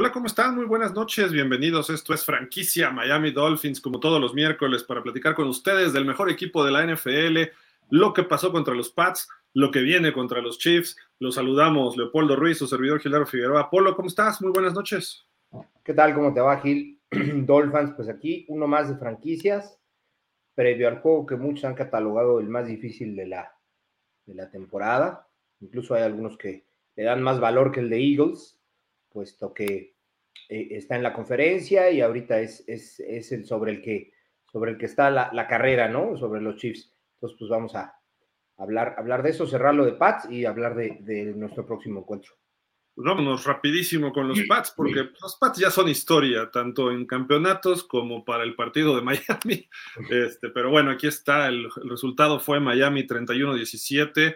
Hola, ¿cómo están? Muy buenas noches, bienvenidos. Esto es franquicia Miami Dolphins, como todos los miércoles, para platicar con ustedes del mejor equipo de la NFL, lo que pasó contra los Pats, lo que viene contra los Chiefs. Los saludamos, Leopoldo Ruiz, su servidor Gilaro Figueroa. Polo, ¿cómo estás? Muy buenas noches. ¿Qué tal? ¿Cómo te va, Gil? Dolphins, pues aquí uno más de franquicias, previo al juego que muchos han catalogado el más difícil de la, de la temporada. Incluso hay algunos que le dan más valor que el de Eagles, puesto que eh, está en la conferencia y ahorita es, es, es, el sobre el que, sobre el que está la, la, carrera, ¿no? Sobre los Chiefs. Entonces, pues vamos a hablar, hablar de eso, cerrarlo de Pats y hablar de, de nuestro próximo encuentro. Pues vámonos rapidísimo con los Pats, porque los Pats ya son historia, tanto en campeonatos como para el partido de Miami. Este, pero bueno, aquí está, el, el resultado fue Miami 31-17.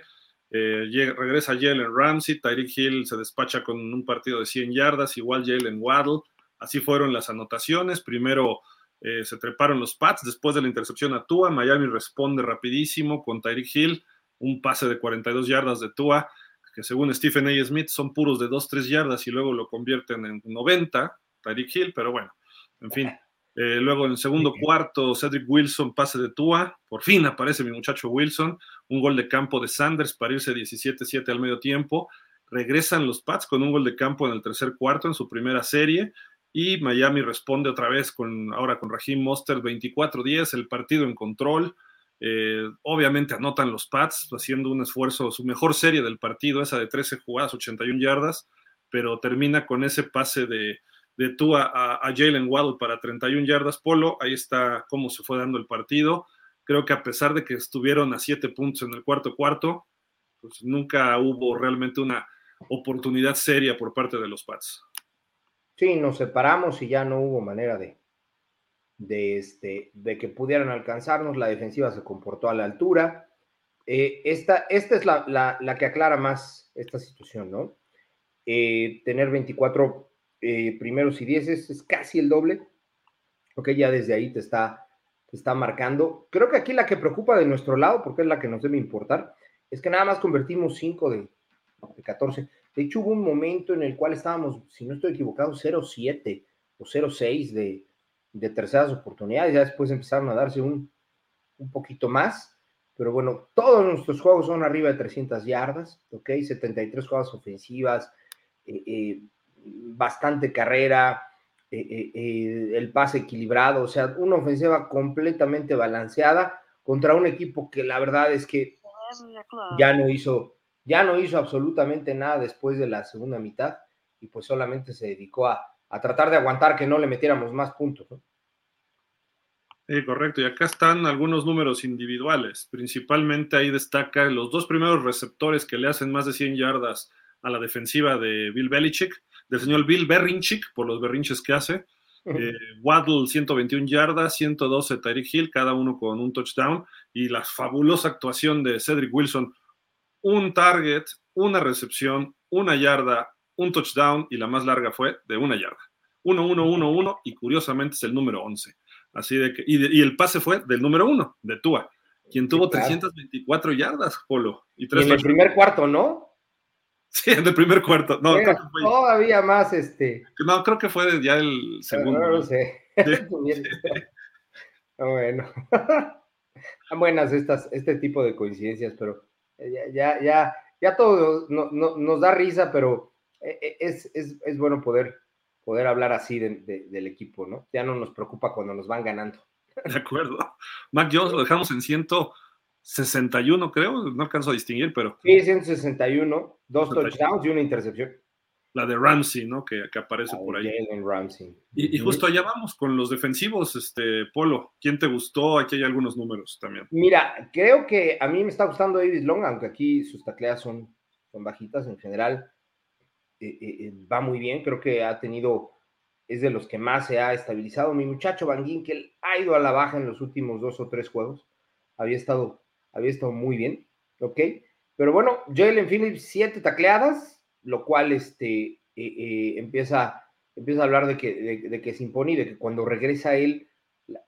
Eh, regresa Jalen Ramsey, Tyreek Hill se despacha con un partido de 100 yardas, igual Jalen Waddle. Así fueron las anotaciones. Primero eh, se treparon los Pats, después de la intercepción a Tua, Miami responde rapidísimo con Tyreek Hill, un pase de 42 yardas de Tua, que según Stephen A. Smith son puros de 2-3 yardas y luego lo convierten en 90, Tyreek Hill, pero bueno, en fin. Eh, luego en el segundo cuarto, Cedric Wilson, pase de Tua. Por fin aparece mi muchacho Wilson. Un gol de campo de Sanders para irse 17-7 al medio tiempo. Regresan los Pats con un gol de campo en el tercer cuarto en su primera serie. Y Miami responde otra vez con ahora con Raheem Mostert 24-10, el partido en control. Eh, obviamente anotan los Pats haciendo un esfuerzo, su mejor serie del partido, esa de 13 jugadas, 81 yardas, pero termina con ese pase de, de tú a, a Jalen Waddle para 31 yardas polo. Ahí está cómo se fue dando el partido. Creo que a pesar de que estuvieron a 7 puntos en el cuarto cuarto, pues nunca hubo realmente una oportunidad seria por parte de los Pats. Sí, nos separamos y ya no hubo manera de, de, este, de que pudieran alcanzarnos. La defensiva se comportó a la altura. Eh, esta, esta es la, la, la, que aclara más esta situación, ¿no? Eh, tener 24 eh, primeros y dieces, es casi el doble. Ok, ya desde ahí te está, está marcando. Creo que aquí la que preocupa de nuestro lado, porque es la que nos debe importar, es que nada más convertimos 5 de, de 14. De hecho, hubo un momento en el cual estábamos, si no estoy equivocado, 0-7 o 0-6 de, de terceras oportunidades. Ya después empezaron a darse un, un poquito más. Pero bueno, todos nuestros juegos son arriba de 300 yardas, ¿ok? 73 jugadas ofensivas, eh, eh, bastante carrera, eh, eh, eh, el pase equilibrado, o sea, una ofensiva completamente balanceada contra un equipo que la verdad es que ya no hizo, ya no hizo absolutamente nada después de la segunda mitad y pues solamente se dedicó a, a tratar de aguantar que no le metiéramos más puntos. ¿no? Sí, correcto. Y acá están algunos números individuales. Principalmente ahí destaca los dos primeros receptores que le hacen más de 100 yardas a la defensiva de Bill Belichick del señor Bill Berrinchick por los berrinches que hace. Eh, Waddle 121 yardas, 112 Tyreek Hill, cada uno con un touchdown y la fabulosa actuación de Cedric Wilson, un target, una recepción, una yarda, un touchdown y la más larga fue de una yarda. 1-1-1-1 y curiosamente es el número 11. Así de que, y, de, y el pase fue del número 1, de Tua, quien tuvo claro. 324 yardas, Polo. Y, tres y en el primer cuarto, ¿no? Sí, en el primer cuarto. No, creo que fue, todavía más este. No, creo que fue ya el segundo. No, no sé. Sí. bueno. Buenas estas, este tipo de coincidencias, pero ya, ya, ya, ya todo no, no, nos da risa, pero e, es, es, es bueno poder, poder hablar así de, de, del equipo, ¿no? Ya no nos preocupa cuando nos van ganando. De acuerdo. Mac Jones lo dejamos en ciento 61, creo, no alcanzo a distinguir, pero. Sí, 161, dos 61. touchdowns y una intercepción. La de Ramsey, ¿no? Que, que aparece por ahí. Ramsey. Y, y, justo allá vamos con los defensivos, este, Polo. ¿Quién te gustó? Aquí hay algunos números también. Mira, creo que a mí me está gustando David Long, aunque aquí sus tacleas son, son bajitas en general. Eh, eh, va muy bien, creo que ha tenido, es de los que más se ha estabilizado. Mi muchacho Van Ginkel ha ido a la baja en los últimos dos o tres juegos. Había estado había estado muy bien, ¿ok? Pero bueno, Jalen Phillips, siete tacleadas, lo cual este, eh, eh, empieza, empieza a hablar de que, de, que se impone y de que cuando regresa él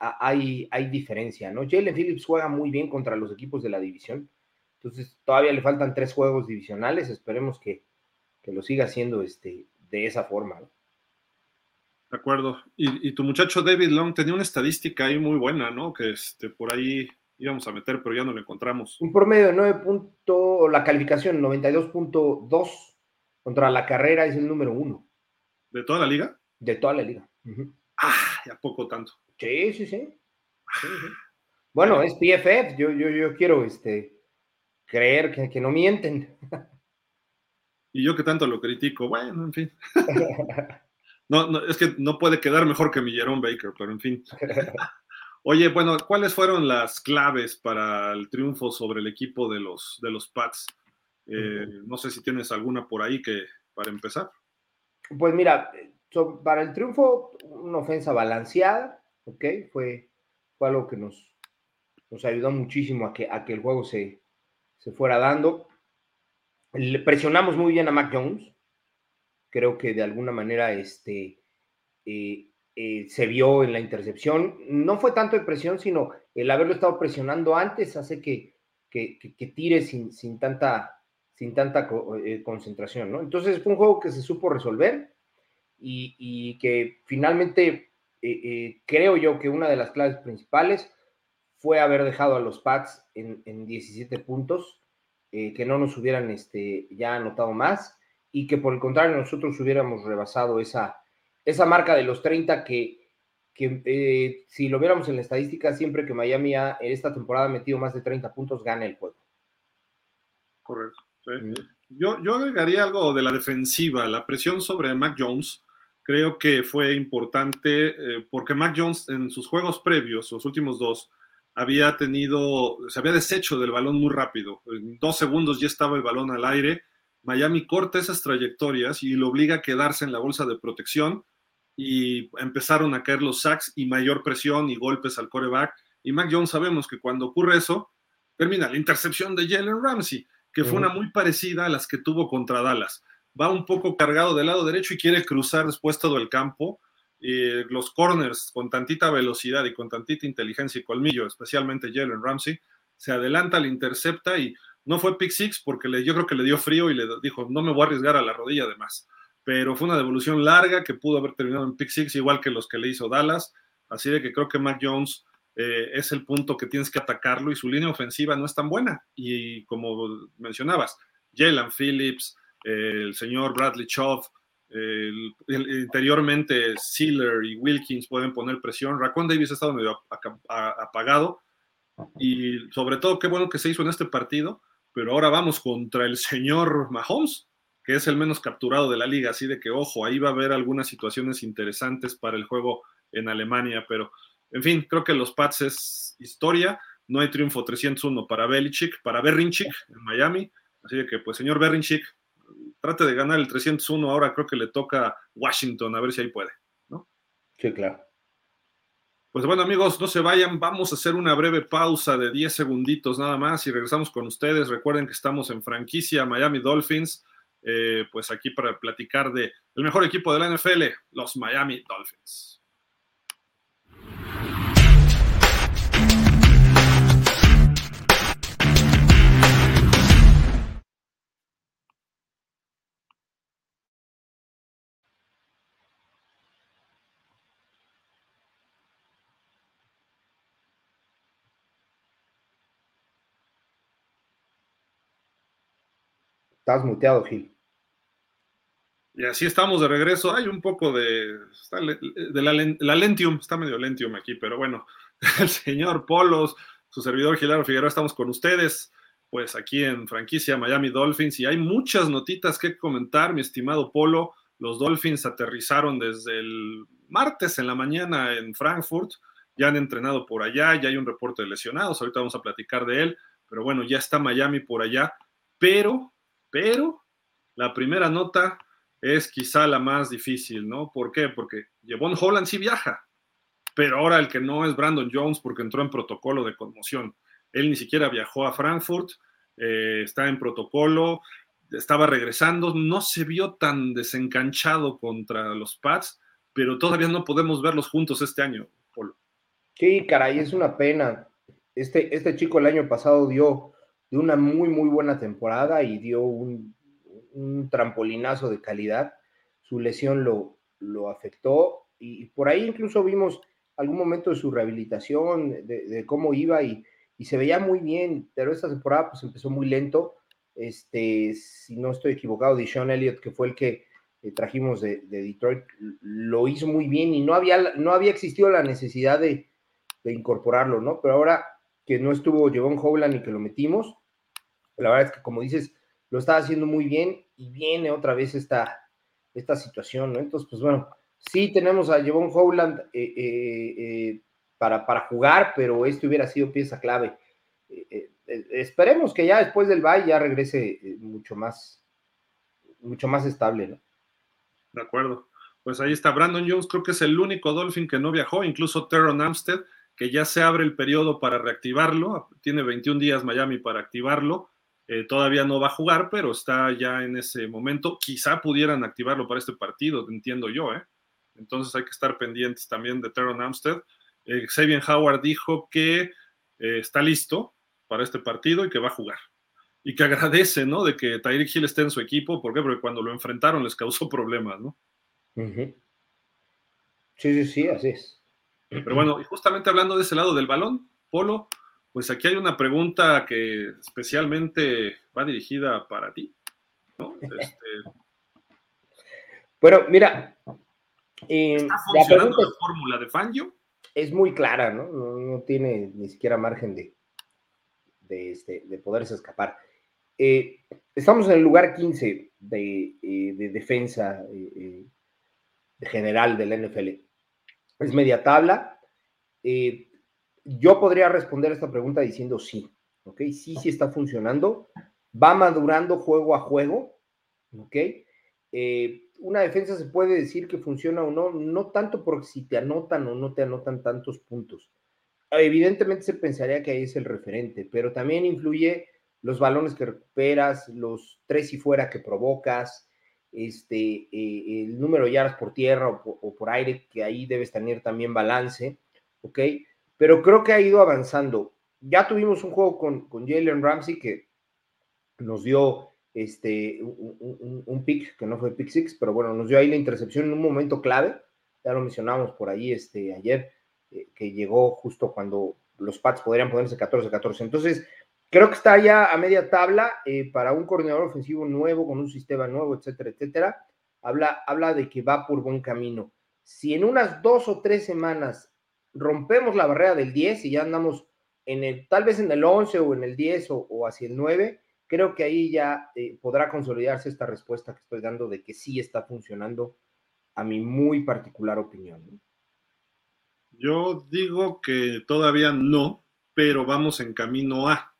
hay, hay diferencia, ¿no? Jalen Phillips juega muy bien contra los equipos de la división, entonces todavía le faltan tres juegos divisionales, esperemos que, que lo siga haciendo este, de esa forma, ¿no? De acuerdo. Y, tu muchacho David Long tenía una estadística ahí muy buena, ¿no? Que este, por ahí íbamos a meter, pero ya no lo encontramos. Un promedio de 9 puntos, la calificación 92.2 contra la carrera es el número uno. ¿De toda la liga? De toda la liga. Ah, ya poco tanto. Sí, sí, sí. Bueno, es PFF, yo, yo, yo quiero este, creer que, que no mienten. Y yo que tanto lo critico, bueno, en fin. No, no, es que no puede quedar mejor que mi Jerome Baker, pero en fin. Oye, bueno, ¿cuáles fueron las claves para el triunfo sobre el equipo de los, de los Pats? Eh, no sé si tienes alguna por ahí que para empezar. Pues mira, para el triunfo, una ofensa balanceada, ¿ok? Fue, fue algo que nos, nos ayudó muchísimo a que, a que el juego se, se fuera dando. Le presionamos muy bien a Mac Jones, creo que de alguna manera este, eh, eh, se vio en la intercepción. No fue tanto de presión, sino el haberlo estado presionando antes hace que, que, tire sin, sin, tanta, sin tanta eh, concentración. ¿no? Entonces fue un juego que se supo resolver y, que finalmente creo yo que una de las claves principales fue haber dejado a los Pats en, en 17 puntos, que no nos hubieran este, ya anotado más y que por el contrario nosotros hubiéramos rebasado esa, esa marca de los 30 que, que eh, si lo viéramos en la estadística, siempre que Miami ha en esta temporada metido más de 30 puntos, gana el juego. Correcto. Yo, yo agregaría algo de la defensiva, la presión sobre Mac Jones. Creo que fue importante eh, porque Mac Jones en sus juegos previos, los últimos dos, había tenido, se había deshecho del balón muy rápido. En dos segundos ya estaba el balón al aire Miami corta esas trayectorias y lo obliga a quedarse en la bolsa de protección y empezaron a caer los sacks y mayor presión y golpes al coreback. Y Mac Jones sabemos que cuando ocurre eso, termina la intercepción de Jalen Ramsey, que fue una muy parecida a las que tuvo contra Dallas. Va un poco cargado del lado derecho y quiere cruzar después todo el campo. Y los corners con tantita velocidad y con tantita inteligencia y colmillo, especialmente Jalen Ramsey, se adelanta, le intercepta y no fue pick six porque le, yo creo que le dio frío y le dijo, no me voy a arriesgar a la rodilla además. Pero fue una devolución larga que pudo haber terminado en pick six, igual que los que le hizo Dallas. Así de que creo que Mac Jones eh, es el punto que tienes que atacarlo y su línea ofensiva no es tan buena. Y como mencionabas, Jalen Phillips, el señor Bradley Chow, interiormente Sealer y Wilkins pueden poner presión. Raccoon Davis ha estado medio apagado. Y sobre todo, qué bueno que se hizo en este partido pero ahora vamos contra el señor Mahomes, que es el menos capturado de la liga, así de que ojo, ahí va a haber algunas situaciones interesantes para el juego en Alemania, pero en fin, creo que los Pats es historia, no hay triunfo 301 para Belichick, para Berrinchick en Miami, así de que pues señor Berrinchick, trate de ganar el 301, ahora creo que le toca Washington, a ver si ahí puede, ¿no? Sí, claro. Pues bueno, amigos, no se vayan, vamos a hacer una breve pausa de 10 segunditos nada más y regresamos con ustedes. Recuerden que estamos en franquicia Miami Dolphins, eh, pues aquí para platicar de el mejor equipo de la NFL, los Miami Dolphins. Estás muteado, Gil. Y así estamos de regreso. Hay un poco de, de la, Lentium, está medio Lentium aquí, pero bueno, el señor Polos, su servidor Gilaro Figueroa, estamos con ustedes, pues aquí en franquicia Miami Dolphins, y hay muchas notitas que comentar, mi estimado Polo. Los Dolphins aterrizaron desde el martes en la mañana en Frankfurt, ya han entrenado por allá, ya hay un reporte de lesionados, ahorita vamos a platicar de él, pero bueno, ya está Miami por allá, pero pero la primera nota es quizá la más difícil, ¿no? ¿Por qué? Porque Jevon Holland sí viaja, pero ahora el que no es Brandon Jones porque entró en protocolo de conmoción. Él ni siquiera viajó a Frankfurt, eh, está en protocolo, estaba regresando, no se vio tan desencanchado contra los Pats, pero todavía no podemos verlos juntos este año, Polo. Sí, caray, es una pena. Este, este chico el año pasado dio de una muy, muy buena temporada y dio un, trampolinazo de calidad. Su lesión lo, lo afectó Y por ahí incluso vimos algún momento de su rehabilitación, de, cómo iba y, se veía muy bien, pero esta temporada pues empezó muy lento. Este, si no estoy equivocado, Sean Elliott, que fue el que eh, trajimos de, Detroit, lo hizo muy bien y no había, no había existido la necesidad de, incorporarlo, ¿no? Pero ahora que no estuvo Jevon Howland y que lo metimos, la verdad es que como dices, lo estaba haciendo muy bien y viene otra vez esta, esta situación, ¿no? Entonces, pues bueno, sí tenemos a Jevon Howland eh, eh, eh, para, para, jugar, pero este hubiera sido pieza clave. esperemos que ya después del bye ya regrese mucho más, mucho más estable, ¿no? De acuerdo. Pues ahí está Brandon Jones, creo que es el único Dolphin que no viajó, incluso Teron Amstead, que ya se abre el periodo para reactivarlo, tiene 21 días Miami para activarlo, todavía no va a jugar, pero está ya en ese momento. Quizá pudieran activarlo para este partido, entiendo yo, ¿eh? Entonces hay que estar pendientes también de Teron Amstead. Eh, Xavier Howard dijo que eh, está listo para este partido y que va a jugar. Y que agradece, ¿no? De que Tyreek Hill esté en su equipo. ¿Por qué? Porque cuando lo enfrentaron les causó problemas, ¿no? Sí, sí, sí, así es. Pero bueno, y justamente hablando de ese lado del balón, Polo, pues aquí hay una pregunta que especialmente va dirigida para ti, ¿no? Este... Bueno, mira, ¿Está funcionando la, fórmula de Fangio? Es muy clara, ¿no? No, tiene ni siquiera margen de, de, este, de poderse escapar. Eh, estamos en el lugar 15 de, eh, de defensa eh, general del NFL. Es media tabla. Yo podría responder esta pregunta diciendo sí, ¿ok? Sí, sí está funcionando. Va madurando juego a juego, ¿ok? una defensa se puede decir que funciona o no, no tanto porque si te anotan o no te anotan tantos puntos. Evidentemente se pensaría que ahí es el referente, pero también influye los balones que recuperas, los tres y fuera que provocas, este, eh, el número de yardas por tierra o por, aire, que ahí debes tener también balance, ¿ok? Pero creo que ha ido avanzando. Ya tuvimos un juego con, con Jalen Ramsey que nos dio este, un, pick, que no fue pick six, pero bueno, nos dio ahí la intercepción en un momento clave, ya lo mencionamos por ahí este, ayer, eh, que llegó justo cuando los Pats podrían ponerse 14-14. Entonces, creo que está ya a media tabla eh, para un coordinador ofensivo nuevo, con un sistema nuevo, etcétera, etcétera. Habla, habla de que va por buen camino. Si en unas dos o tres semanas rompemos la barrera del 10 y ya andamos en el, tal vez en el 11 o en el 10 o, o hacia el 9, creo que ahí ya eh, podrá consolidarse esta respuesta que estoy dando de que sí está funcionando a mi muy particular opinión. Yo digo que todavía no, pero vamos en camino a.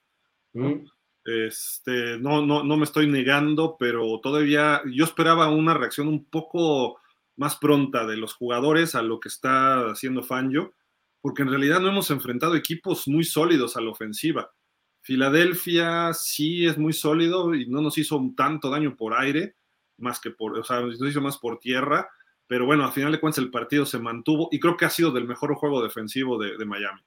¿no? Este, no, no, no me estoy negando, pero todavía yo esperaba una reacción un poco más pronta de los jugadores a lo que está haciendo Fangio, porque en realidad no hemos enfrentado equipos muy sólidos a la ofensiva. Filadelfia sí es muy sólido y no nos hizo tanto daño por aire, más que por, o sea, nos hizo más por tierra, pero bueno, al final de cuentas el partido se mantuvo y creo que ha sido del mejor juego defensivo de, Miami.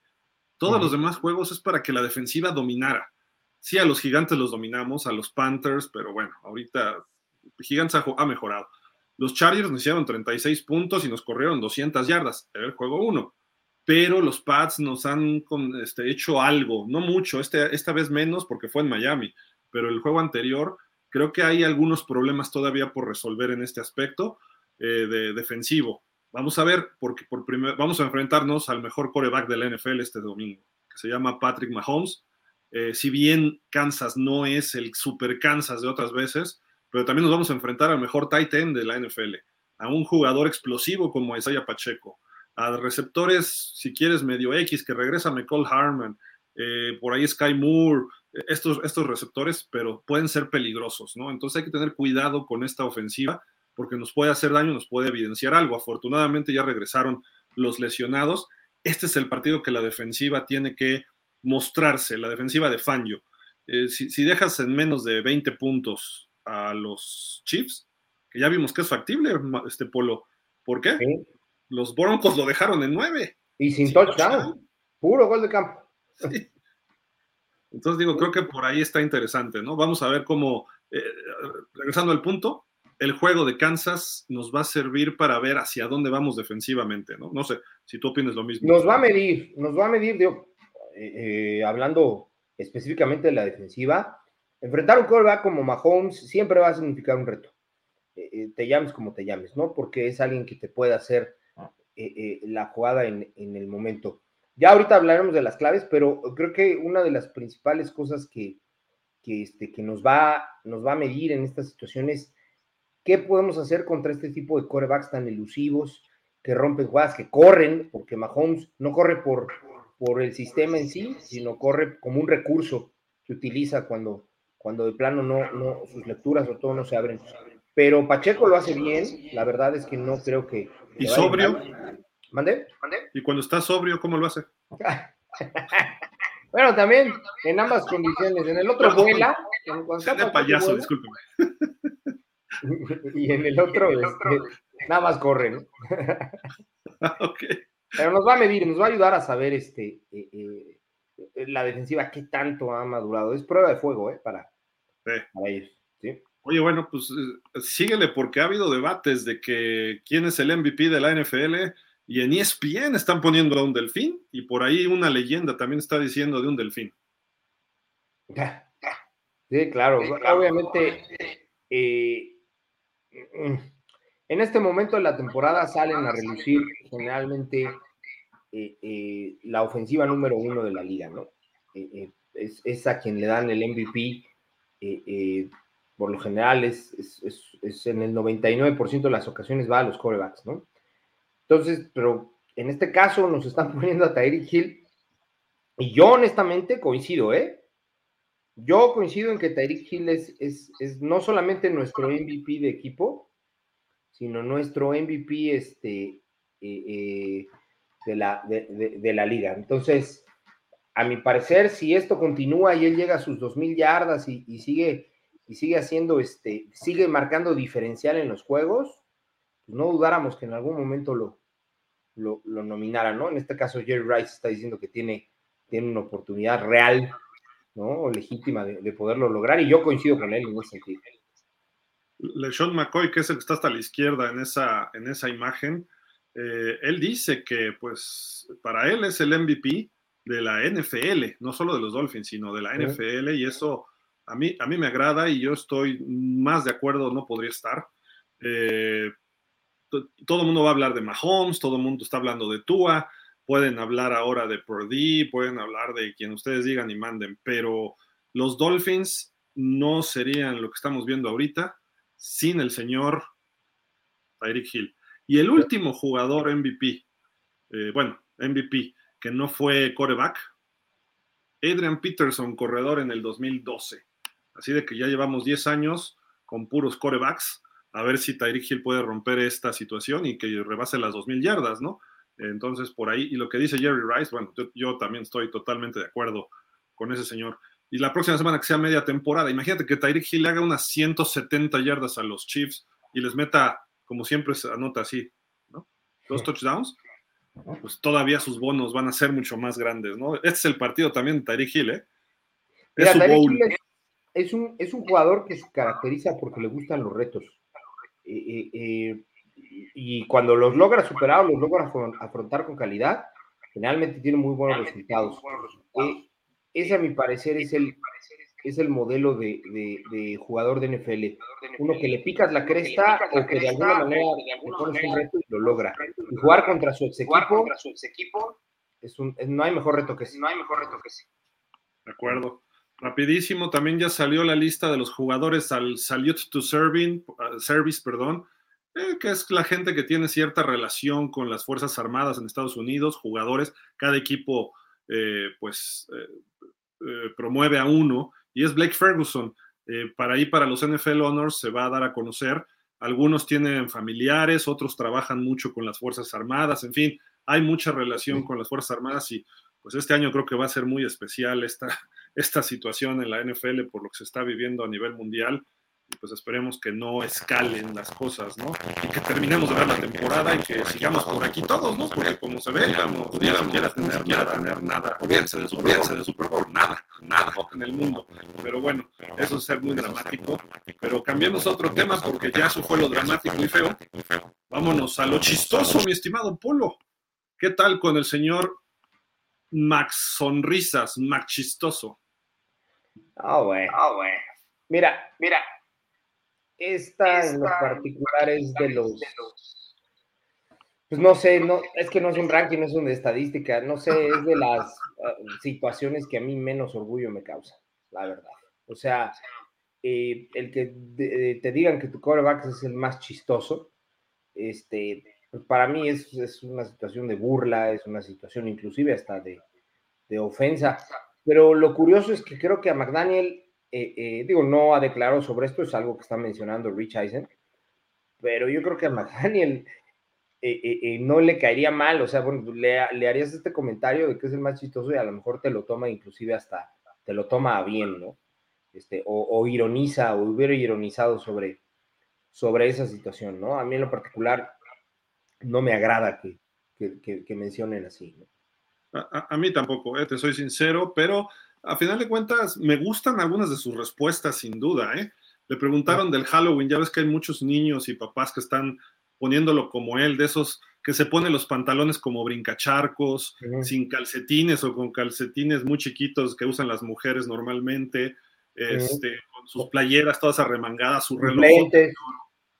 Todos los demás juegos es para que la defensiva dominara. Sí, a los gigantes los dominamos, a los Panthers, pero bueno, ahorita Gigantes ha, mejorado. Los Chargers nos hicieron 36 puntos y nos corrieron 200 yardas. Era el juego 1 pero los Pats nos han este, hecho algo, no mucho, este, esta vez menos porque fue en Miami, pero el juego anterior creo que hay algunos problemas todavía por resolver en este aspecto eh, de defensivo. Vamos a ver, porque por vamos a enfrentarnos al mejor coreback de la NFL este domingo, que se llama Patrick Mahomes. Eh, si bien Kansas no es el super Kansas de otras veces, pero también nos vamos a enfrentar al mejor tight end de la NFL, a un jugador explosivo como Isaiah Pacheco, a receptores, si quieres, medio X, que regresa McCall Harman, eh, por ahí Sky Moore, estos, estos receptores, pero pueden ser peligrosos, ¿no? Entonces hay que tener cuidado con esta ofensiva porque nos puede hacer daño, nos puede evidenciar algo. Afortunadamente ya regresaron los lesionados. Este es el partido que la defensiva tiene que mostrarse, la defensiva de Fangio. Eh, si, dejas en menos de 20 puntos a los Chiefs, que ya vimos que es factible, este Polo, ¿por qué? Los Broncos lo dejaron en nueve. Y sin, touchdown. Puro gol de campo. Entonces digo, creo que por ahí está interesante, ¿no? Vamos a ver cómo, eh, regresando al punto, el juego de Kansas nos va a servir para ver hacia dónde vamos defensivamente, ¿no? No sé si tú opinas lo mismo. Nos va a medir, nos va a medir, digo, eh, eh, hablando específicamente de la defensiva, enfrentar un quarterback como Mahomes siempre va a significar un reto. Te llames como te llames, ¿no? Porque es alguien que te puede hacer la jugada en, en, el momento. Ya ahorita hablaremos de las claves, pero creo que una de las principales cosas que, que, este, que nos, va, nos va a medir en estas situaciones ¿Qué podemos hacer contra este tipo de corebacks tan elusivos, que rompen jugadas, que corren, porque Mahomes no corre por, por el sistema en sí, sino corre como un recurso que utiliza cuando, cuando de plano no, no, sus lecturas o todo no se abren. Pero Pacheco lo hace bien, la verdad es que no creo que... ¿Y sobrio? ¿Mande? ¿Y cuando está sobrio, cómo lo hace? bueno, también en ambas condiciones. En el otro vuela. de payaso, discúlpeme. y en el otro, este, nada más corre, ¿no? Pero nos va a medir, nos va a ayudar a saber este, eh, eh, la defensiva qué tanto ha madurado. Es prueba de fuego, ¿eh? Para, ellos. Oye, bueno, pues eh, síguele porque ha habido debates de que quién es el MVP de la NFL y en ESPN están poniendo a un delfín y por ahí una leyenda también está diciendo de un delfín. Sí, claro. Obviamente, Mm, en este momento de la temporada salen a relucir generalmente eh, eh, la ofensiva número uno de la liga, ¿no? Eh, es, a quien le dan el MVP. Por lo general es, es, en el 99% de las ocasiones va a los corebacks, ¿no? Entonces, pero en este caso nos están poniendo a Tyreek Hill y yo honestamente coincido, ¿eh? Yo coincido en que Tyreek Hill es, es, no solamente nuestro MVP de equipo, sino nuestro MVP este, eh, eh, de, la, de, la liga. Entonces, a mi parecer, si esto continúa y él llega a sus 2.000 yardas y, sigue, y sigue haciendo, este, sigue marcando diferencial en los juegos, pues no dudáramos que en algún momento lo, lo, lo nominara, ¿no? En este caso, Jerry Rice está diciendo que tiene, tiene una oportunidad real ¿no? legítima de, poderlo lograr, y yo coincido con él en ese sentido. LeSean McCoy, que es el que está hasta la izquierda en esa, en esa imagen, eh, él dice que pues para él es el MVP de la NFL, no solo de los Dolphins, sino de la NFL, y eso a mí, a mí me agrada y yo estoy más de acuerdo, no podría estar. Eh, todo el mundo va a hablar de Mahomes, todo el mundo está hablando de Tua, pueden hablar ahora de Purdy, pueden hablar de quien ustedes digan y manden, pero los Dolphins no serían lo que estamos viendo ahorita sin el señor Tyreek Hill. Y el último jugador MVP, eh, bueno, MVP, que no fue coreback, Adrian Peterson, corredor en el 2012. Así de que ya llevamos 10 años con puros corebacks, a ver si Tyreek Hill puede romper esta situación y que rebase las 2.000 yardas, ¿no? Entonces, por ahí, y lo que dice Jerry Rice, bueno, yo, también estoy totalmente de acuerdo con ese señor. Y la próxima semana que sea media temporada, imagínate que Tyreek Hill le haga unas 170 yardas a los Chiefs y les meta, como siempre se anota así, ¿no? Dos touchdowns, pues todavía sus bonos van a ser mucho más grandes, ¿no? Este es el partido también de Tyreek Hill, ¿eh? Es, su bowl. Es, un, es un jugador que se caracteriza porque le gustan los retos. Eh, eh, eh y cuando los logra superar o los logra afrontar con calidad, generalmente tiene muy buenos resultados. Eh, ese, a mi parecer, es el, es el modelo de, de, jugador de NFL. Uno que le picas la cresta o que de alguna manera le pones un reto y lo logra. Y jugar contra su ex equipo, es un, no hay mejor reto que ese. No hay mejor reto que ese. De acuerdo. Rapidísimo, también ya salió la lista de los jugadores al Salute to Serving, uh, Service, perdón, eh, que es la gente que tiene cierta relación con las Fuerzas Armadas en Estados Unidos, jugadores, cada equipo eh, pues eh, promueve a uno, y es Blake Ferguson. para ahí, para los NFL Honors, se va a dar a conocer. Algunos tienen familiares, otros trabajan mucho con las Fuerzas Armadas, en fin, hay mucha relación con las Fuerzas Armadas y pues este año creo que va a ser muy especial esta, esta situación en la NFL por lo que se está viviendo a nivel mundial pues esperemos que no escalen las cosas, ¿no? Y que terminemos de ver la temporada y que sigamos por aquí todos, ¿no? Porque como se ve, pudiéramos, pudiéramos tener, quiera tener nada, olvídense de, Super Bowl, de Super Bowl, nada, nada en el mundo. Pero bueno, eso es ser muy dramático. Pero cambiemos otro tema porque ya eso fue lo dramático y feo. Vámonos a lo chistoso, mi estimado Polo. ¿Qué tal con el señor Max Sonrisas, Max Chistoso? Ah, bueno. Ah, bueno. Mira, mira, esta, en los particulares de los, pues no sé, no, es que no es un ranking, no es una estadística, no sé, es de las ah, situaciones que a mí menos orgullo me causa, la verdad. O sea, eh, el que te digan que tu coreback es el más chistoso, este, pues para mí es, es, una situación de burla, es una situación inclusive hasta de, de ofensa. Pero lo curioso es que creo que a McDaniel eh, eh, digo, no ha declarado sobre esto, es algo que está mencionando Rich Eisen, pero yo creo que a McDaniel eh, no le caería mal, o sea, bueno, le, harías este comentario de que es el más chistoso y a lo mejor te lo toma inclusive hasta, te lo toma a bien, ¿no? Este, o, ironiza, o hubiera ironizado sobre, sobre esa situación, ¿no? A mí en lo particular no me agrada que, que, mencionen así, ¿no? A, a, mí tampoco, te soy sincero, pero a final de cuentas, me gustan algunas de sus respuestas, sin duda. ¿eh? Le preguntaron del Halloween, ya ves que hay muchos niños y papás que están poniéndolo como él, de esos que se ponen los pantalones como brincacharcos, sin calcetines o con calcetines muy chiquitos que usan las mujeres normalmente, este, con sus playeras todas arremangadas, su reloj,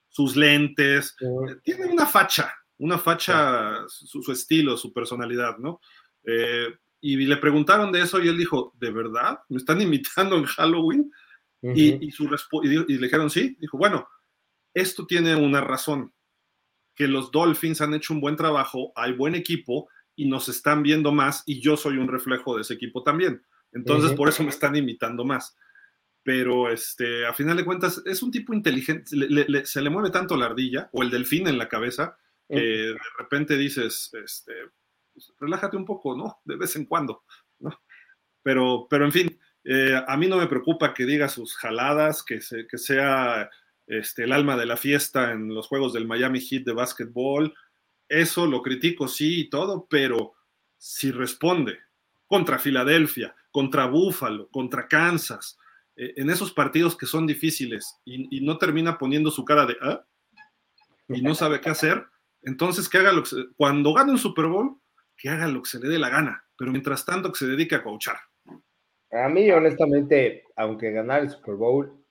sus lentes. Eh, tiene una facha, una facha, su, su, estilo, su personalidad, ¿no? Eh, y le preguntaron de eso y él dijo, ¿de verdad? ¿Me están imitando en Halloween? y, su y, y, le dijeron, sí. Dijo, bueno, esto tiene una razón, que los Dolphins han hecho un buen trabajo, hay buen equipo y nos están viendo más y yo soy un reflejo de ese equipo también. Entonces, por eso me están imitando más. Pero, este, a final de cuentas, es un tipo inteligente, se le mueve tanto la ardilla o el delfín en la cabeza que de repente dices, este, pues, relájate un poco, ¿no? De vez en cuando, ¿no? Pero, pero en fin, eh, a mí no me preocupa que diga sus jaladas, que, que sea este, el alma de la fiesta en los juegos del Miami Heat de básquetbol. Eso lo critico, sí, y todo, pero si responde contra Filadelfia, contra Buffalo, contra Kansas, eh, en esos partidos que son difíciles y, no termina poniendo su cara de ¿ah? y no sabe qué hacer, entonces que haga lo que cuando gane un Super Bowl, que haga lo que se le dé la gana, pero mientras tanto que se dedique a coachar. A mí, honestamente, aunque ganar el Super Bowl,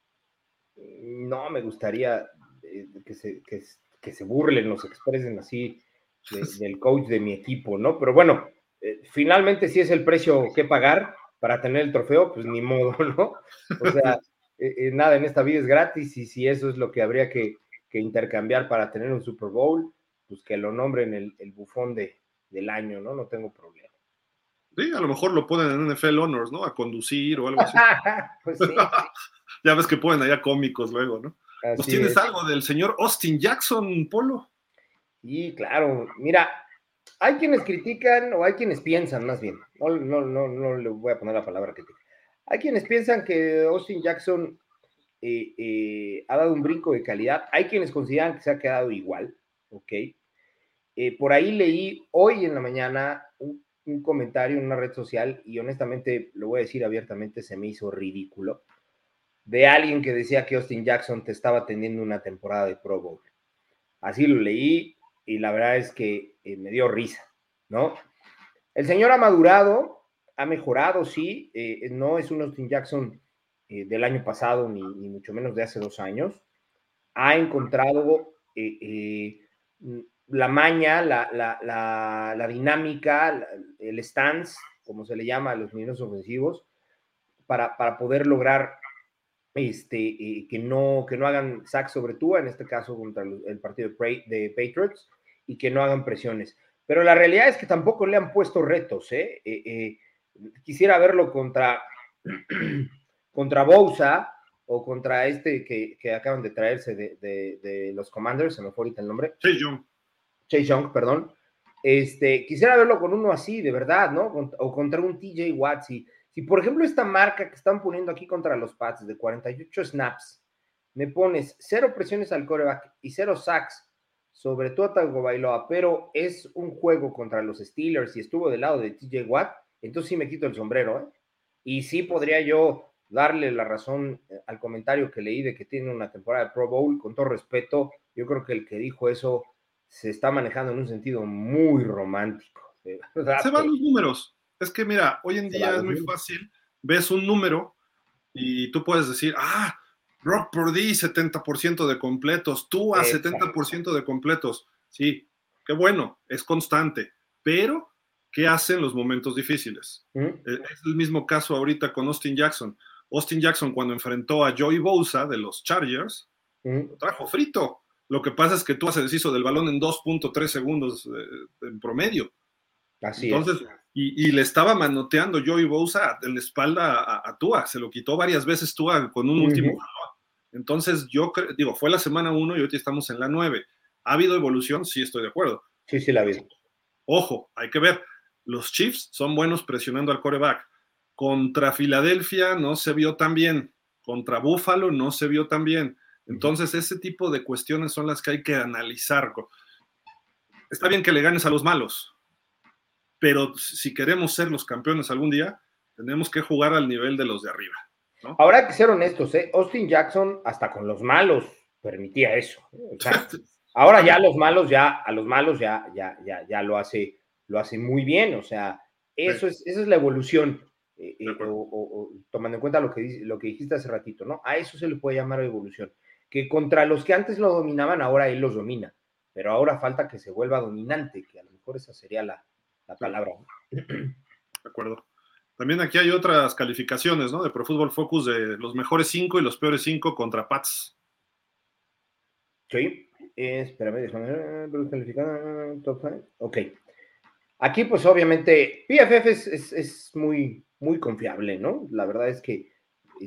no me gustaría eh, que se, que, se burlen, nos expresen así del coach de mi equipo, ¿no? Pero bueno, eh, finalmente si es el precio que pagar para tener el trofeo, pues ni modo, ¿no? O sea, eh, nada en esta vida es gratis y si eso es lo que habría que, intercambiar para tener un Super Bowl, pues que lo nombren el bufón de, del año, ¿no? No tengo problema. Sí, a lo mejor lo ponen en NFL Honors, ¿no? A conducir o algo así. pues sí, ya ves que ponen allá cómicos luego, ¿no? ¿Pues tienes algo del señor Austin Jackson, Polo? Sí, claro. Mira, hay quienes critican o hay quienes piensan, más bien. No, no, no, no le voy a poner la palabra crítica. Hay quienes piensan que Austin Jackson eh, eh, ha dado un brinco de calidad. Hay quienes consideran que se ha quedado igual, ¿ok? Eh, por ahí leí hoy en la mañana un, comentario en una red social y honestamente, lo voy a decir abiertamente, se me hizo ridículo, de alguien que decía que Austin Jackson te estaba teniendo una temporada de Pro Bowl. Así lo leí y la verdad es que eh, me dio risa, ¿no? El señor ha madurado, ha mejorado, sí, eh, no es un Austin Jackson del año pasado ni, ni, mucho menos de hace dos años. Ha encontrado la maña, la, la, la, dinámica, el stance, como se le llama a los mineros ofensivos, para, para poder lograr este, eh, que, no, que no hagan sack sobre tú, en este caso contra el partido de, Patriots, y que no hagan presiones. Pero la realidad es que tampoco le han puesto retos. ¿eh? Eh, quisiera verlo contra, contra Bousa o contra este que, que acaban de traerse de, de, los Commanders, se me fue ahorita el nombre. Sí. Chase Young, perdón. Este, quisiera verlo con uno así, de verdad, ¿no? O contra un TJ Watts. Si, si, por ejemplo, esta marca que están poniendo aquí contra los Pats de 48 snaps, me pones cero presiones al coreback y cero sacks sobre todo Bailoa, pero es un juego contra los Steelers y estuvo del lado de TJ Watt, entonces sí me quito el sombrero, ¿eh? Y sí podría yo darle la razón eh, al comentario que leí de que tiene una temporada de Pro Bowl, con todo respeto, yo creo que el que dijo eso se está manejando en un sentido muy romántico. Se van los números. Es que mira, hoy en día es muy fácil, ves un número y tú puedes decir, ah, Brock Purdy 70% de completos, tú a 70% de completos. Sí, qué bueno, es constante, pero ¿qué hacen los momentos difíciles? E, es el mismo caso ahorita con Austin Jackson. Austin Jackson cuando enfrentó a Joey Bosa de los Chargers, lo trajo frito. Lo que pasa es que tú haces deshizo del balón en 2.3 segundos eh, en promedio. Así Entonces, es. Y, le estaba manoteando Joey Bosa en la espalda a, Tua, se lo quitó varias veces Tua con un último Entonces, yo digo, fue la semana 1 y hoy estamos en la 9. ¿Ha habido evolución? Sí, estoy de acuerdo. Sí, sí, la ha habido. Ojo, hay que ver. Los Chiefs son buenos presionando al coreback. Contra Filadelfia no se vio tan bien. Contra Buffalo no se vio tan bien. Entonces, ese tipo de cuestiones son las que hay que analizar. Está bien que le ganes a los malos, pero si queremos ser los campeones algún día, tenemos que jugar al nivel de los de arriba. Ahora hay que ser honestos, ¿eh? Austin Jackson hasta con los malos permitía eso. ¿eh? ahora ya los malos, ya, a los malos ya, ya, ya, ya lo hace, lo hace muy bien. O sea, eso es, esa es la evolución. Eh, eh, tomando en cuenta lo que, lo que dijiste hace ratito, ¿no? A eso se le puede llamar evolución. Que contra los que antes lo dominaban, ahora él los domina. Pero ahora falta que se vuelva dominante, que a lo mejor esa sería la, la palabra. De acuerdo. También aquí hay otras calificaciones, ¿no? De Pro Football Focus de los mejores cinco y los peores cinco contra Pats. Sí, espérame, déjame ver, Ok. Aquí, pues obviamente, PFF es, es, muy, muy confiable, ¿no? La verdad es que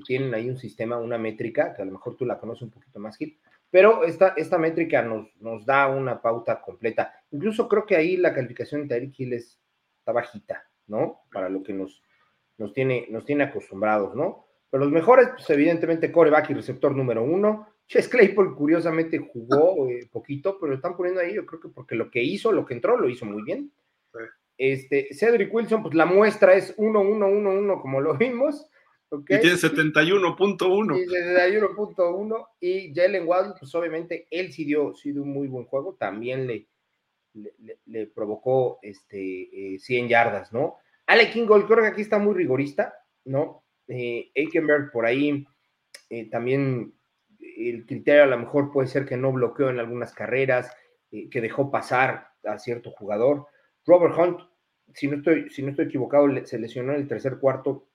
tienen ahí un sistema, una métrica, que a lo mejor tú la conoces un poquito más, Gil, pero esta, esta métrica nos, nos da una pauta completa. Incluso creo que ahí la calificación de Tyreek Hill está bajita, ¿no? Para lo que nos, nos, tiene, nos tiene acostumbrados, ¿no? Pero los mejores, pues evidentemente coreback y receptor número uno. Chess Claypool curiosamente jugó eh, poquito, pero lo están poniendo ahí, yo creo que porque lo que hizo, lo que entró, lo hizo muy bien. Este, Cedric Wilson, pues la muestra es 1-1-1-1 como lo vimos. Y tiene 71.1. Y 71.1. Y Jalen Waddle, pues obviamente él sí dio, un muy buen juego. También le, le, provocó este, 100 eh, yardas, ¿no? Ale Kingold, creo que aquí está muy rigorista, ¿no? Eh, Aikenberg por ahí eh, también el criterio a lo mejor puede ser que no bloqueó en algunas carreras, que dejó pasar a cierto jugador. Robert Hunt, si no estoy, si no estoy equivocado, se lesionó en el tercer cuarto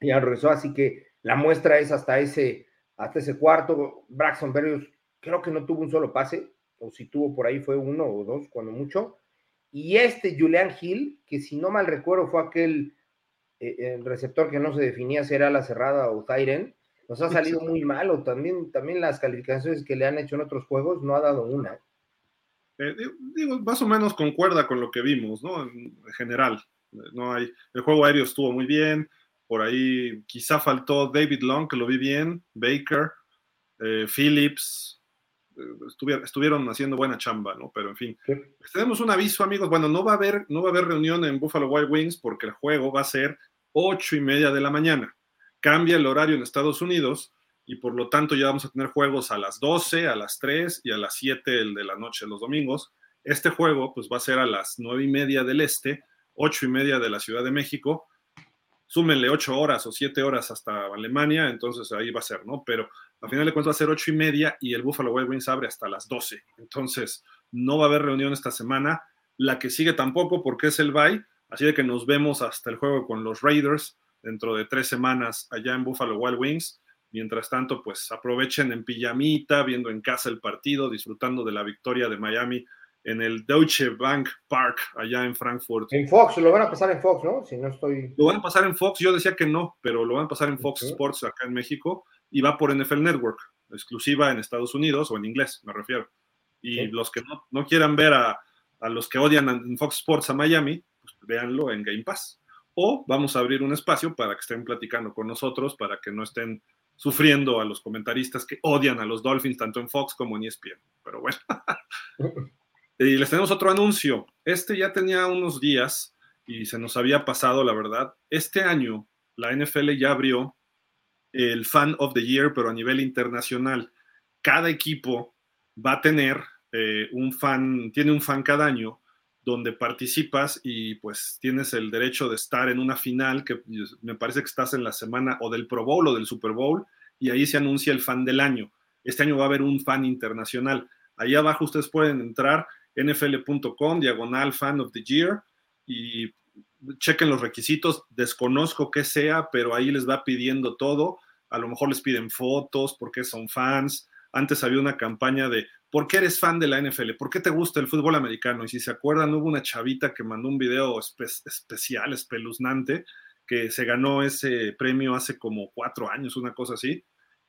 ya regresó, así que la muestra es hasta ese, hasta ese cuarto. Braxton Berrios creo que no tuvo un solo pase, o si tuvo por ahí fue uno o dos, cuando mucho. Y este Julian Hill, que si no mal recuerdo fue aquel eh, receptor que no se definía si era la cerrada o Tyren, nos ha salido muy malo. También, también las calificaciones que le han hecho en otros juegos no ha dado una. Eh, digo, más o menos concuerda con lo que vimos, ¿no? En general. No hay, el juego aéreo estuvo muy bien, por ahí quizá faltó David Long, que lo vi bien, Baker, eh, Phillips, eh, estuvieron, haciendo buena chamba, ¿no? Pero en fin, tenemos un aviso, amigos. Bueno, no va a haber, no va a haber reunión en Buffalo Wild Wings porque el juego va a ser ocho y media de la mañana. Cambia el horario en Estados Unidos y por lo tanto ya vamos a tener juegos a las 12, a las 3 y a las 7 el de la noche los domingos. Este juego pues va a ser a las nueve y media del este, ocho y media de la Ciudad de México súmenle ocho horas o siete horas hasta Alemania, entonces ahí va a ser, ¿no? Pero al final de cuentas va a ser ocho y media y el Buffalo Wild Wings abre hasta las doce. Entonces no va a haber reunión esta semana. La que sigue tampoco porque es el bye, así de que nos vemos hasta el juego con los Raiders dentro de tres semanas allá en Buffalo Wild Wings. Mientras tanto, pues aprovechen en pijamita, viendo en casa el partido, disfrutando de la victoria de Miami en el Deutsche Bank Park, allá en Frankfurt. En Fox, lo van a pasar en Fox, ¿no? Si no estoy. Lo van a pasar en Fox, yo decía que no, pero lo van a pasar en Fox Sports acá en México y va por NFL Network, exclusiva en Estados Unidos o en inglés, me refiero. Y los que no, quieran ver a, los que odian en Fox Sports a Miami, pues véanlo en Game Pass. O vamos a abrir un espacio para que estén platicando con nosotros, para que no estén sufriendo a los comentaristas que odian a los Dolphins tanto en Fox como en ESPN. Pero bueno. y les tenemos otro anuncio. Este ya tenía unos días y se nos había pasado, la verdad. Este año la NFL ya abrió el Fan of the Year, pero a nivel internacional. Cada equipo va a tener eh, un fan, tiene un fan cada año donde participas y pues tienes el derecho de estar en una final que me parece que estás en la semana o del Pro Bowl o del Super Bowl y ahí se anuncia el fan del año. Este año va a haber un fan internacional. Ahí abajo ustedes pueden entrar nfl.com, diagonal fan of the year y chequen los requisitos. Desconozco qué sea, pero ahí les va pidiendo todo. A lo mejor les piden fotos porque son fans. Antes había una campaña de ¿por qué eres fan de la NFL? ¿Por qué te gusta el fútbol americano? Y si se acuerdan, hubo una chavita que mandó un video especial, espeluznante, que se ganó ese premio hace como cuatro años, una cosa así.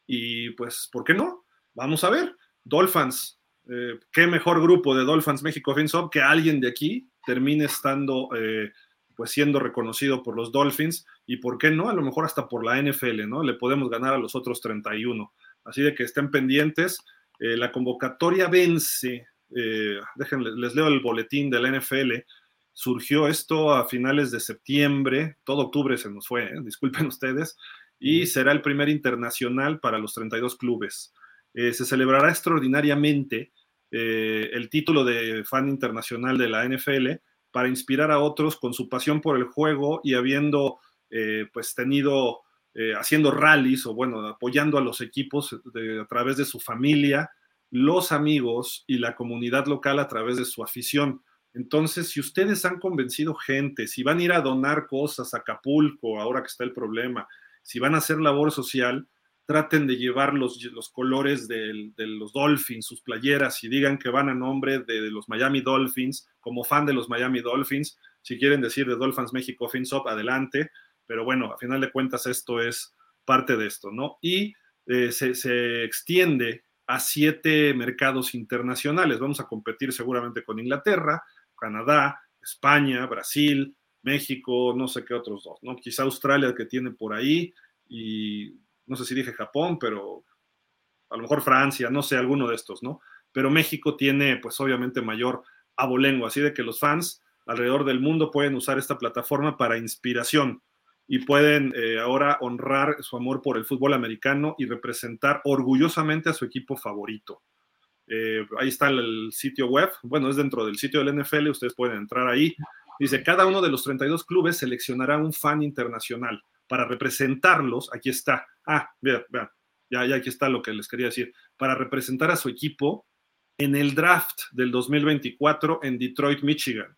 Y pues, ¿por qué no? Vamos a ver. Dolphins, eh, qué mejor grupo de Dolphins México FinSop que alguien de aquí termine estando, eh, pues siendo reconocido por los Dolphins y por qué no, a lo mejor hasta por la NFL, ¿no? Le podemos ganar a los otros 31. Así de que estén pendientes. Eh, la convocatoria vence, déjenles, les leo el boletín de la NFL, surgió esto a finales de septiembre, todo octubre se nos fue, disculpen ustedes, y será el primer internacional para los 32 clubes. se celebrará extraordinariamente el título de fan internacional de la NFL para inspirar a otros con su pasión por el juego y habiendo pues tenido eh, haciendo rallies o bueno, apoyando a los equipos a través de su familia, los amigos y la comunidad local a través de su afición. Entonces, si ustedes han convencido gente, si van a ir a donar cosas a Acapulco, ahora que está el problema, si van a hacer labor social, traten de llevar los, los colores de, los Dolphins, sus playeras, y digan que van a nombre de, de, los Miami Dolphins, como fan de los Miami Dolphins. Si quieren decir de Dolphins México FinSop, adelante pero bueno, a final de cuentas esto es parte de esto, ¿no? Y eh, se, extiende a siete mercados internacionales. Vamos a competir seguramente con Inglaterra, Canadá, España, Brasil, México, no sé qué otros dos, ¿no? Quizá Australia que tiene por ahí y no sé si dije Japón, pero a lo mejor Francia, no sé, alguno de estos, ¿no? Pero México tiene pues obviamente mayor abolengo, así de que los fans alrededor del mundo pueden usar esta plataforma para inspiración y pueden eh, ahora honrar su amor por el fútbol americano y representar orgullosamente a su equipo favorito. Eh, ahí está el, sitio web, bueno, es dentro del sitio del NFL, ustedes pueden entrar ahí. Dice, cada uno de los 32 clubes seleccionará un fan internacional para representarlos. Aquí está. Ah, vean, vean, ya, ya aquí está lo que les quería decir. Para representar a su equipo en el draft del 2024 en Detroit, Michigan.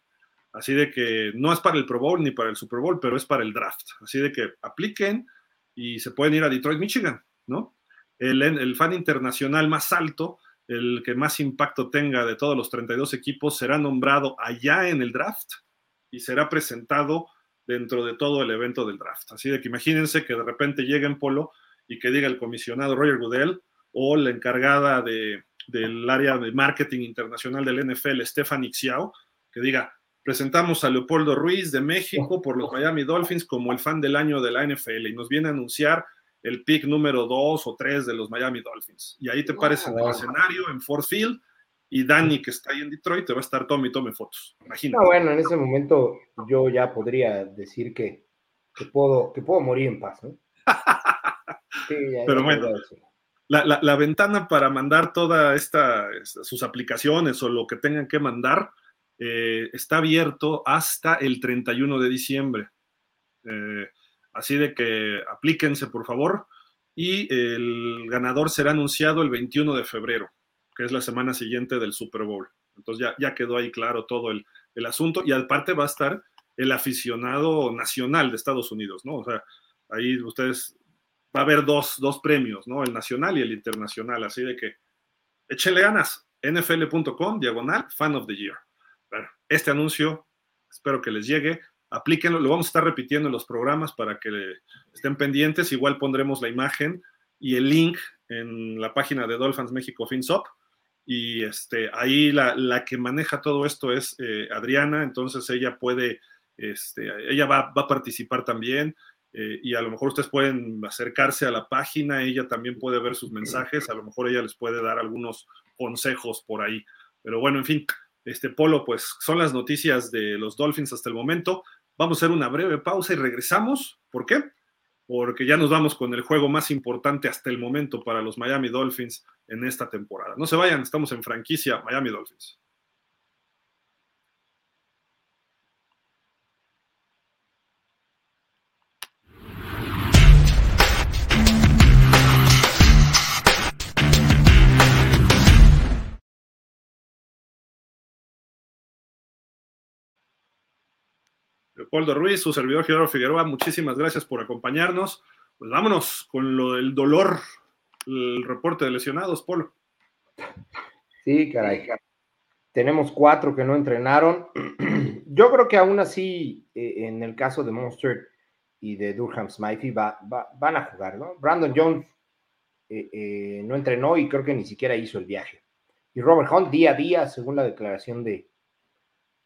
Así de que no es para el Pro Bowl ni para el Super Bowl, pero es para el draft. Así de que apliquen y se pueden ir a Detroit, Michigan, ¿no? El, fan internacional más alto, el que más impacto tenga de todos los 32 equipos, será nombrado allá en el draft y será presentado dentro de todo el evento del draft. Así de que imagínense que de repente llegue en Polo y que diga el comisionado Roger Goodell o la encargada de, del área de marketing internacional del NFL, Stephanie Xiao, que diga, presentamos a Leopoldo Ruiz de México por los Miami Dolphins como el fan del año de la NFL y nos viene a anunciar el pick número 2 o 3 de los Miami Dolphins. Y ahí te pares en el escenario, en Ford Field, y Danny, que está ahí en Detroit, te va a estar tome y tome fotos. Imagínate. Ah, bueno, en ese momento yo ya podría decir que, que, puedo, que puedo morir en paz, ¿no? sí, Pero bueno, la, la, la, ventana para mandar todas esta, sus aplicaciones o lo que tengan que mandar eh, está abierto hasta el 31 de diciembre. Eh, así de que aplíquense, por favor. Y el ganador será anunciado el 21 de febrero, que es la semana siguiente del Super Bowl. Entonces ya, quedó ahí claro todo el, el asunto. Y aparte va a estar el aficionado nacional de Estados Unidos, ¿no? O sea, ahí ustedes va a haber dos, dos, premios, ¿no? El nacional y el internacional. Así de que échenle ganas. NFL.com, diagonal, fan of the year. Bueno, este anuncio espero que les llegue. Aplíquenlo, lo vamos a estar repitiendo en los programas para que estén pendientes. Igual pondremos la imagen y el link en la página de Dolphins México FinSop. Y este, ahí la, la que maneja todo esto es eh, Adriana, entonces ella puede, este, ella va, va, a participar también eh, y a lo mejor ustedes pueden acercarse a la página, ella también puede ver sus mensajes, a lo mejor ella les puede dar algunos consejos por ahí. Pero bueno, en fin, este Polo, pues son las noticias de los Dolphins hasta el momento. Vamos a hacer una breve pausa y regresamos. ¿Por qué? Porque ya nos vamos con el juego más importante hasta el momento para los Miami Dolphins en esta temporada. No se vayan, estamos en franquicia Miami Dolphins. Leopoldo Ruiz, su servidor Gerardo Figueroa, muchísimas gracias por acompañarnos. Pues vámonos con lo del dolor, el reporte de lesionados, Polo. Sí, caray. Tenemos cuatro que no entrenaron. Yo creo que aún así, eh, en el caso de Monster y de Durham Smythe, van a jugar, ¿no? Brandon Jones eh, eh, no entrenó y creo que ni siquiera hizo el viaje. Y Robert Hunt, día a día, según la declaración de,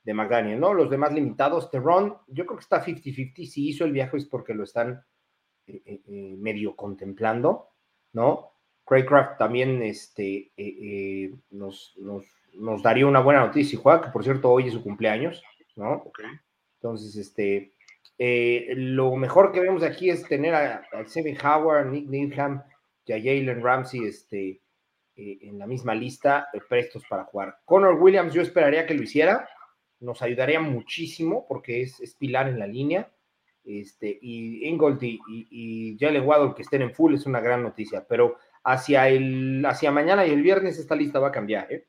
de McDaniel, ¿no? Los demás limitados, Terron, yo creo que está 50-50, si hizo el viaje es porque lo están eh, eh, eh, medio contemplando, ¿no? Craycraft también este, nos, nos, daría una buena noticia juega, que por cierto hoy es su cumpleaños, ¿no? Okay. Entonces, este, lo mejor que vemos aquí es tener a, a Seven Howard, Nick Needham y a Jalen Ramsey este, en la misma lista, prestos para jugar. Connor Williams, yo esperaría que lo hiciera, nos ayudaría muchísimo porque es, pilar en la línea. Este, y Ingold y, y, Jalen Waddle que estén en full es una gran noticia, pero hacia, el, hacia mañana y el viernes esta lista va a cambiar. ¿eh?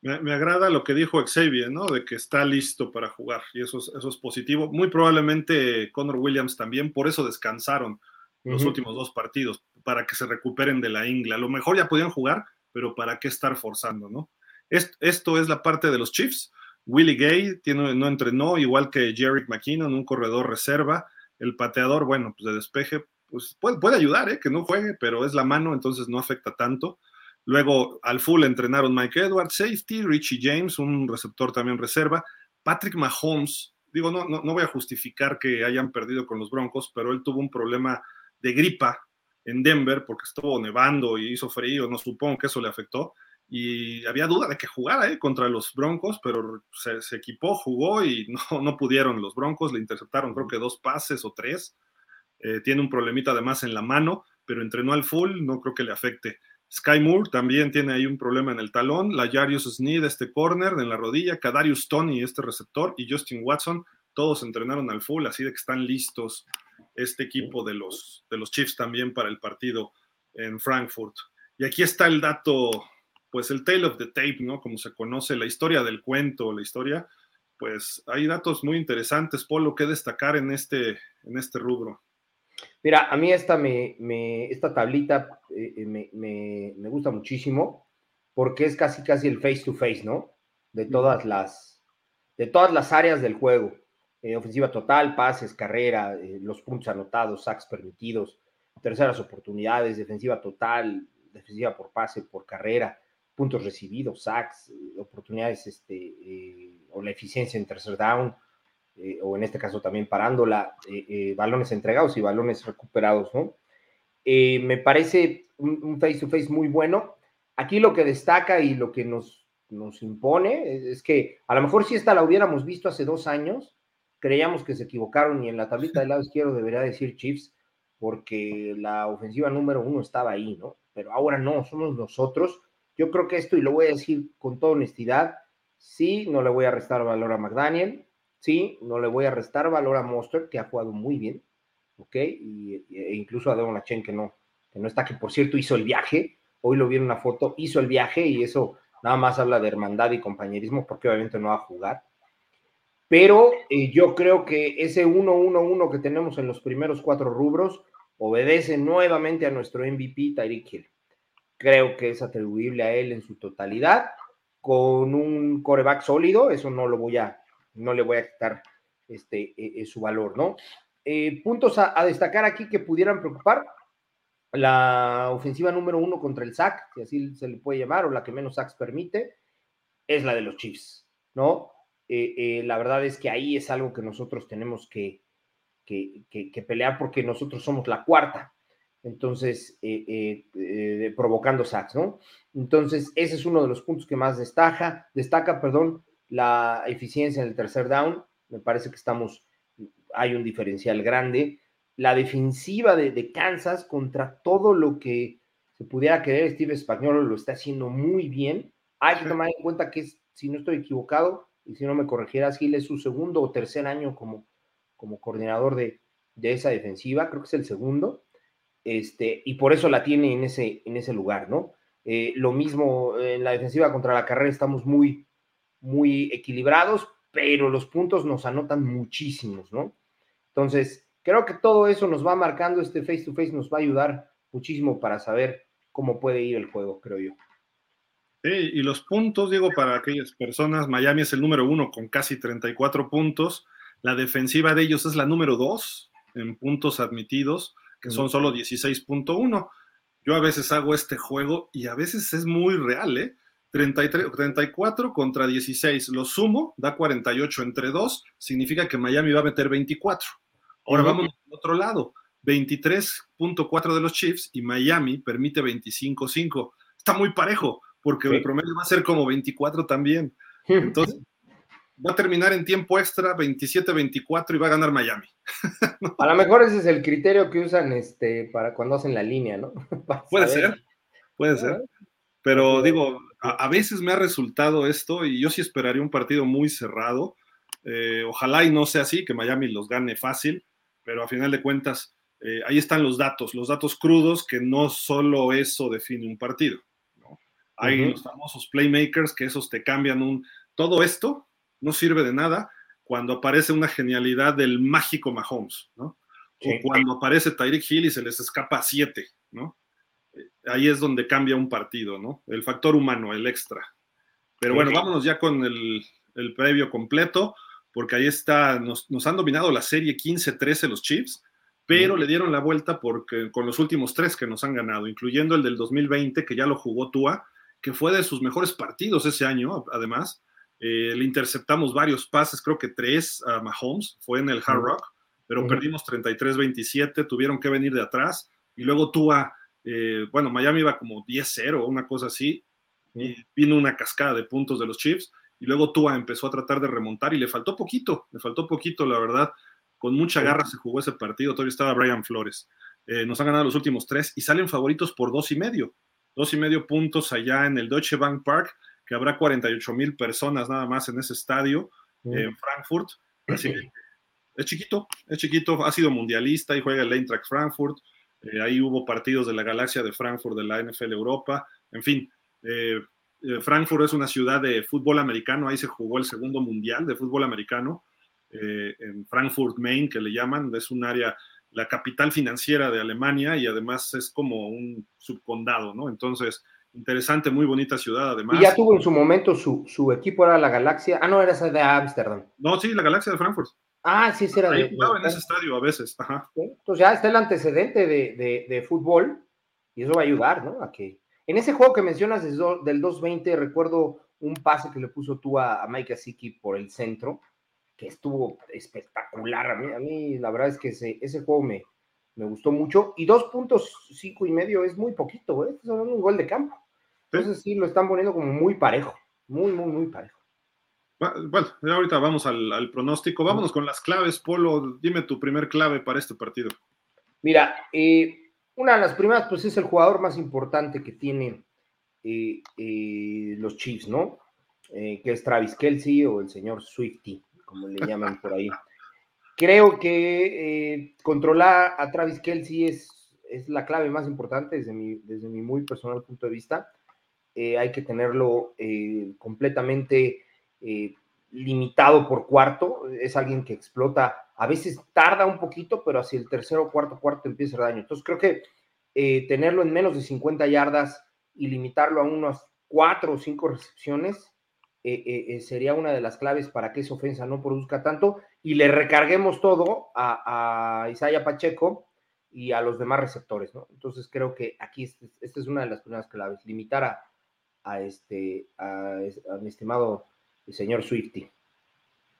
Me, agrada lo que dijo Xavier, ¿no? De que está listo para jugar y eso es, eso es positivo. Muy probablemente Connor Williams también, por eso descansaron los últimos dos partidos, para que se recuperen de la ingla. A lo mejor ya podían jugar, pero ¿para qué estar forzando, no? esto es la parte de los Chiefs Willie Gay tiene, no entrenó, igual que Jerry McKinnon, un corredor reserva. El pateador, bueno, pues de despeje, pues puede, ayudar, ¿eh? que no juegue, pero es la mano, entonces no afecta tanto. Luego al full entrenaron Mike Edwards, safety, Richie James, un receptor también reserva. Patrick Mahomes, digo, no, no, no voy a justificar que hayan perdido con los Broncos, pero él tuvo un problema de gripa en Denver porque estuvo nevando y hizo frío, no supongo que eso le afectó y había duda de que jugara ¿eh? contra los Broncos, pero se, equipó, jugó y no, no, pudieron. Los Broncos le interceptaron creo que dos pases o tres. Eh, tiene un problemita además en la mano, pero entrenó al full, no creo que le afecte. Sky Moore también tiene ahí un problema en el talón. La Jarius Sneed, este corner en la rodilla. Kadarius Tony, este receptor. Y Justin Watson, todos entrenaron al full, así de que están listos este equipo de los, de los Chiefs también para el partido en Frankfurt. Y aquí está el dato pues el tale of the tape, ¿no? Como se conoce, la historia del cuento, la historia, pues hay datos muy interesantes, Polo, que destacar en este, en este rubro. Mira, a mí esta, me, esta tablita eh, eh, me, gusta muchísimo porque es casi casi el face to face, ¿no? De todas las, de todas las áreas del juego. Eh, ofensiva total, pases, carrera, los puntos anotados, sacks permitidos, terceras oportunidades, defensiva total, defensiva por pase, por carrera, puntos recibidos, sacks, oportunidades, este, eh, o la eficiencia en tercer down, eh, o en este caso también parándola, eh, balones entregados y balones recuperados, ¿no? me parece un face-to-face muy bueno. Aquí lo que destaca y lo que nos, nos impone es, que a lo mejor si esta la hubiéramos visto hace dos años, creíamos que se equivocaron y en la tablita del lado izquierdo debería decir Chiefs, porque la ofensiva número uno estaba ahí, ¿no? Pero ahora no, somos nosotros yo creo que esto, y lo voy a decir con toda honestidad, sí, no le voy a restar valor a McDaniel, sí, no le voy a restar valor a Monster, que ha jugado muy bien, ¿ok? Y, e incluso a Devon Achen, que no, que no está, que por cierto hizo el viaje, hoy lo vi en una foto, hizo el viaje y eso nada más habla de hermandad y compañerismo, porque obviamente no va a jugar. Pero eh, yo creo que ese 1-1-1 que tenemos en los primeros cuatro rubros obedece nuevamente a nuestro MVP Tyreek Hill creo que es atribuible a él en su totalidad, con un coreback sólido, eso no lo voy a, no le voy a quitar este, e, e, su valor, ¿no? Eh, puntos a, destacar aquí que pudieran preocupar, la ofensiva número uno contra el SAC, si así se le puede llamar, o la que menos sacks permite, es la de los Chiefs, ¿no? Eh, eh, la verdad es que ahí es algo que nosotros tenemos que, que, pelear porque nosotros somos la cuarta. Entonces, eh, eh, provocando sacks, ¿no? Entonces, ese es uno de los puntos que más destaca, destaca, perdón, la eficiencia en el tercer down. Me parece que estamos, hay un diferencial grande. La defensiva de, de Kansas contra todo lo que se pudiera querer, Steve Español lo está haciendo muy bien. Hay que tomar en cuenta que, si no estoy equivocado, y si no me corregieras, Gil es su segundo o tercer año como, como coordinador de, esa defensiva, creo que es el segundo, este, y por eso la tiene en ese, en ese lugar, ¿no? Eh, lo mismo en la defensiva contra la carrera, estamos muy, muy equilibrados, pero los puntos nos anotan muchísimos, ¿no? Entonces, creo que todo eso nos va marcando, este face to face nos va a ayudar muchísimo para saber cómo puede ir el juego, creo yo. Sí, y los puntos, digo, para aquellas personas, Miami es el número uno con casi 34 puntos. La defensiva de ellos es la número dos en puntos admitidos, que son solo 16.1. Yo a veces hago este juego y a veces es muy real, ¿eh? 33, 34 contra 16. Lo sumo, da 48 entre 2, significa que Miami va a meter 24. Ahora vamos al otro lado. 23.4 de los Chiefs y Miami permite 25.5. Está muy parejo, porque el promedio va a ser como 24 también. Entonces, va a terminar en tiempo extra 27-24 y va a ganar Miami. A lo mejor ese es el criterio que usan este, para cuando hacen la línea, ¿no? puede ser, puede ser. Pero digo, a, veces me ha resultado esto y yo sí esperaría un partido muy cerrado. Eh, ojalá y no sea así, que Miami los gane fácil, pero a final de cuentas, eh, ahí están los datos, los datos crudos, que no solo eso define un partido. Hay los famosos playmakers que esos te cambian un... Todo esto no sirve de nada cuando aparece una genialidad del mágico Mahomes, ¿no? O cuando aparece Tyreek Hill y se les escapa a siete, ¿no? Eh, ahí es donde cambia un partido, ¿no? El factor humano, el extra. Pero bueno, vámonos ya con el, previo completo, porque ahí está, nos, han dominado la serie 15-13 los Chiefs, pero le dieron la vuelta porque, con los últimos tres que nos han ganado, incluyendo el del 2020, que ya lo jugó Tua, que fue de sus mejores partidos ese año, además, eh, le interceptamos varios pases, creo que tres a Mahomes, fue en el Hard Rock, pero perdimos 33-27, tuvieron que venir de atrás. Y luego Tua, eh, bueno, Miami iba como 10-0, una cosa así, y vino una cascada de puntos de los Chiefs. Y luego Tua empezó a tratar de remontar y le faltó poquito, le faltó poquito, la verdad. Con mucha garra se jugó ese partido, todavía estaba Brian Flores. Eh, nos han ganado los últimos tres y salen favoritos por dos y medio. Dos y medio puntos allá en el Deutsche Bank Park que habrá 48 mil personas nada más en ese estadio mm. en Frankfurt. Así que es chiquito, es chiquito, ha sido mundialista y juega el Eintracht Frankfurt. Eh, ahí hubo partidos de la galaxia de Frankfurt de la NFL Europa. En fin, eh, eh, Frankfurt es una ciudad de fútbol americano, ahí se jugó el segundo mundial de fútbol americano. en Frankfurt, Main, que le llaman, es un área, la capital financiera de Alemania y además es como un subcondado, ¿no? Entonces, Interesante, muy bonita ciudad además. Y ya tuvo en su momento su, su equipo, era la Galaxia. Ah, no, era esa de Ámsterdam. No, sí, la Galaxia de Frankfurt. Ah, sí, sí era Ahí jugaba en ese estadio a veces. Ajá. Entonces ya está el antecedente de, de, de, fútbol y eso va a ayudar, ¿no? A que... En ese juego que mencionas del 220, recuerdo un pase que le puso tú a, a Mike Asiki por el centro, que estuvo espectacular. A mí, a mí la verdad es que ese, ese juego me, me gustó mucho. Y dos puntos cinco y medio es muy poquito, ¿eh? Es un gol de campo. Entonces sí, lo están poniendo como muy parejo, muy, muy, muy parejo. Bueno, ahorita vamos al, pronóstico. Vámonos con las claves, Polo. Dime tu primer clave para este partido. Mira, eh, una de las primeras, pues es el jugador más importante que tienen eh, eh, los Chiefs, ¿no? que es Travis Kelsey o el señor Swifty, como le llaman por ahí. Creo que controlar a Travis Kelsey es, es la clave más importante desde mi, desde mi muy personal punto de vista. Eh, hay que tenerlo eh, completamente eh, limitado por cuarto. Es alguien que explota, a veces tarda un poquito, pero hacia el tercero, cuarto, cuarto empieza a daño. Entonces creo que tenerlo en menos de 50 yardas y limitarlo a unas cuatro o cinco recepciones sería una de las claves para que esa ofensa no produzca tanto y le recarguemos todo a, a Pacheco y a los demás receptores, ¿no? Entonces creo que aquí esta es una de las primeras claves, limitar a, a, este, a, mi estimado señor Swifty.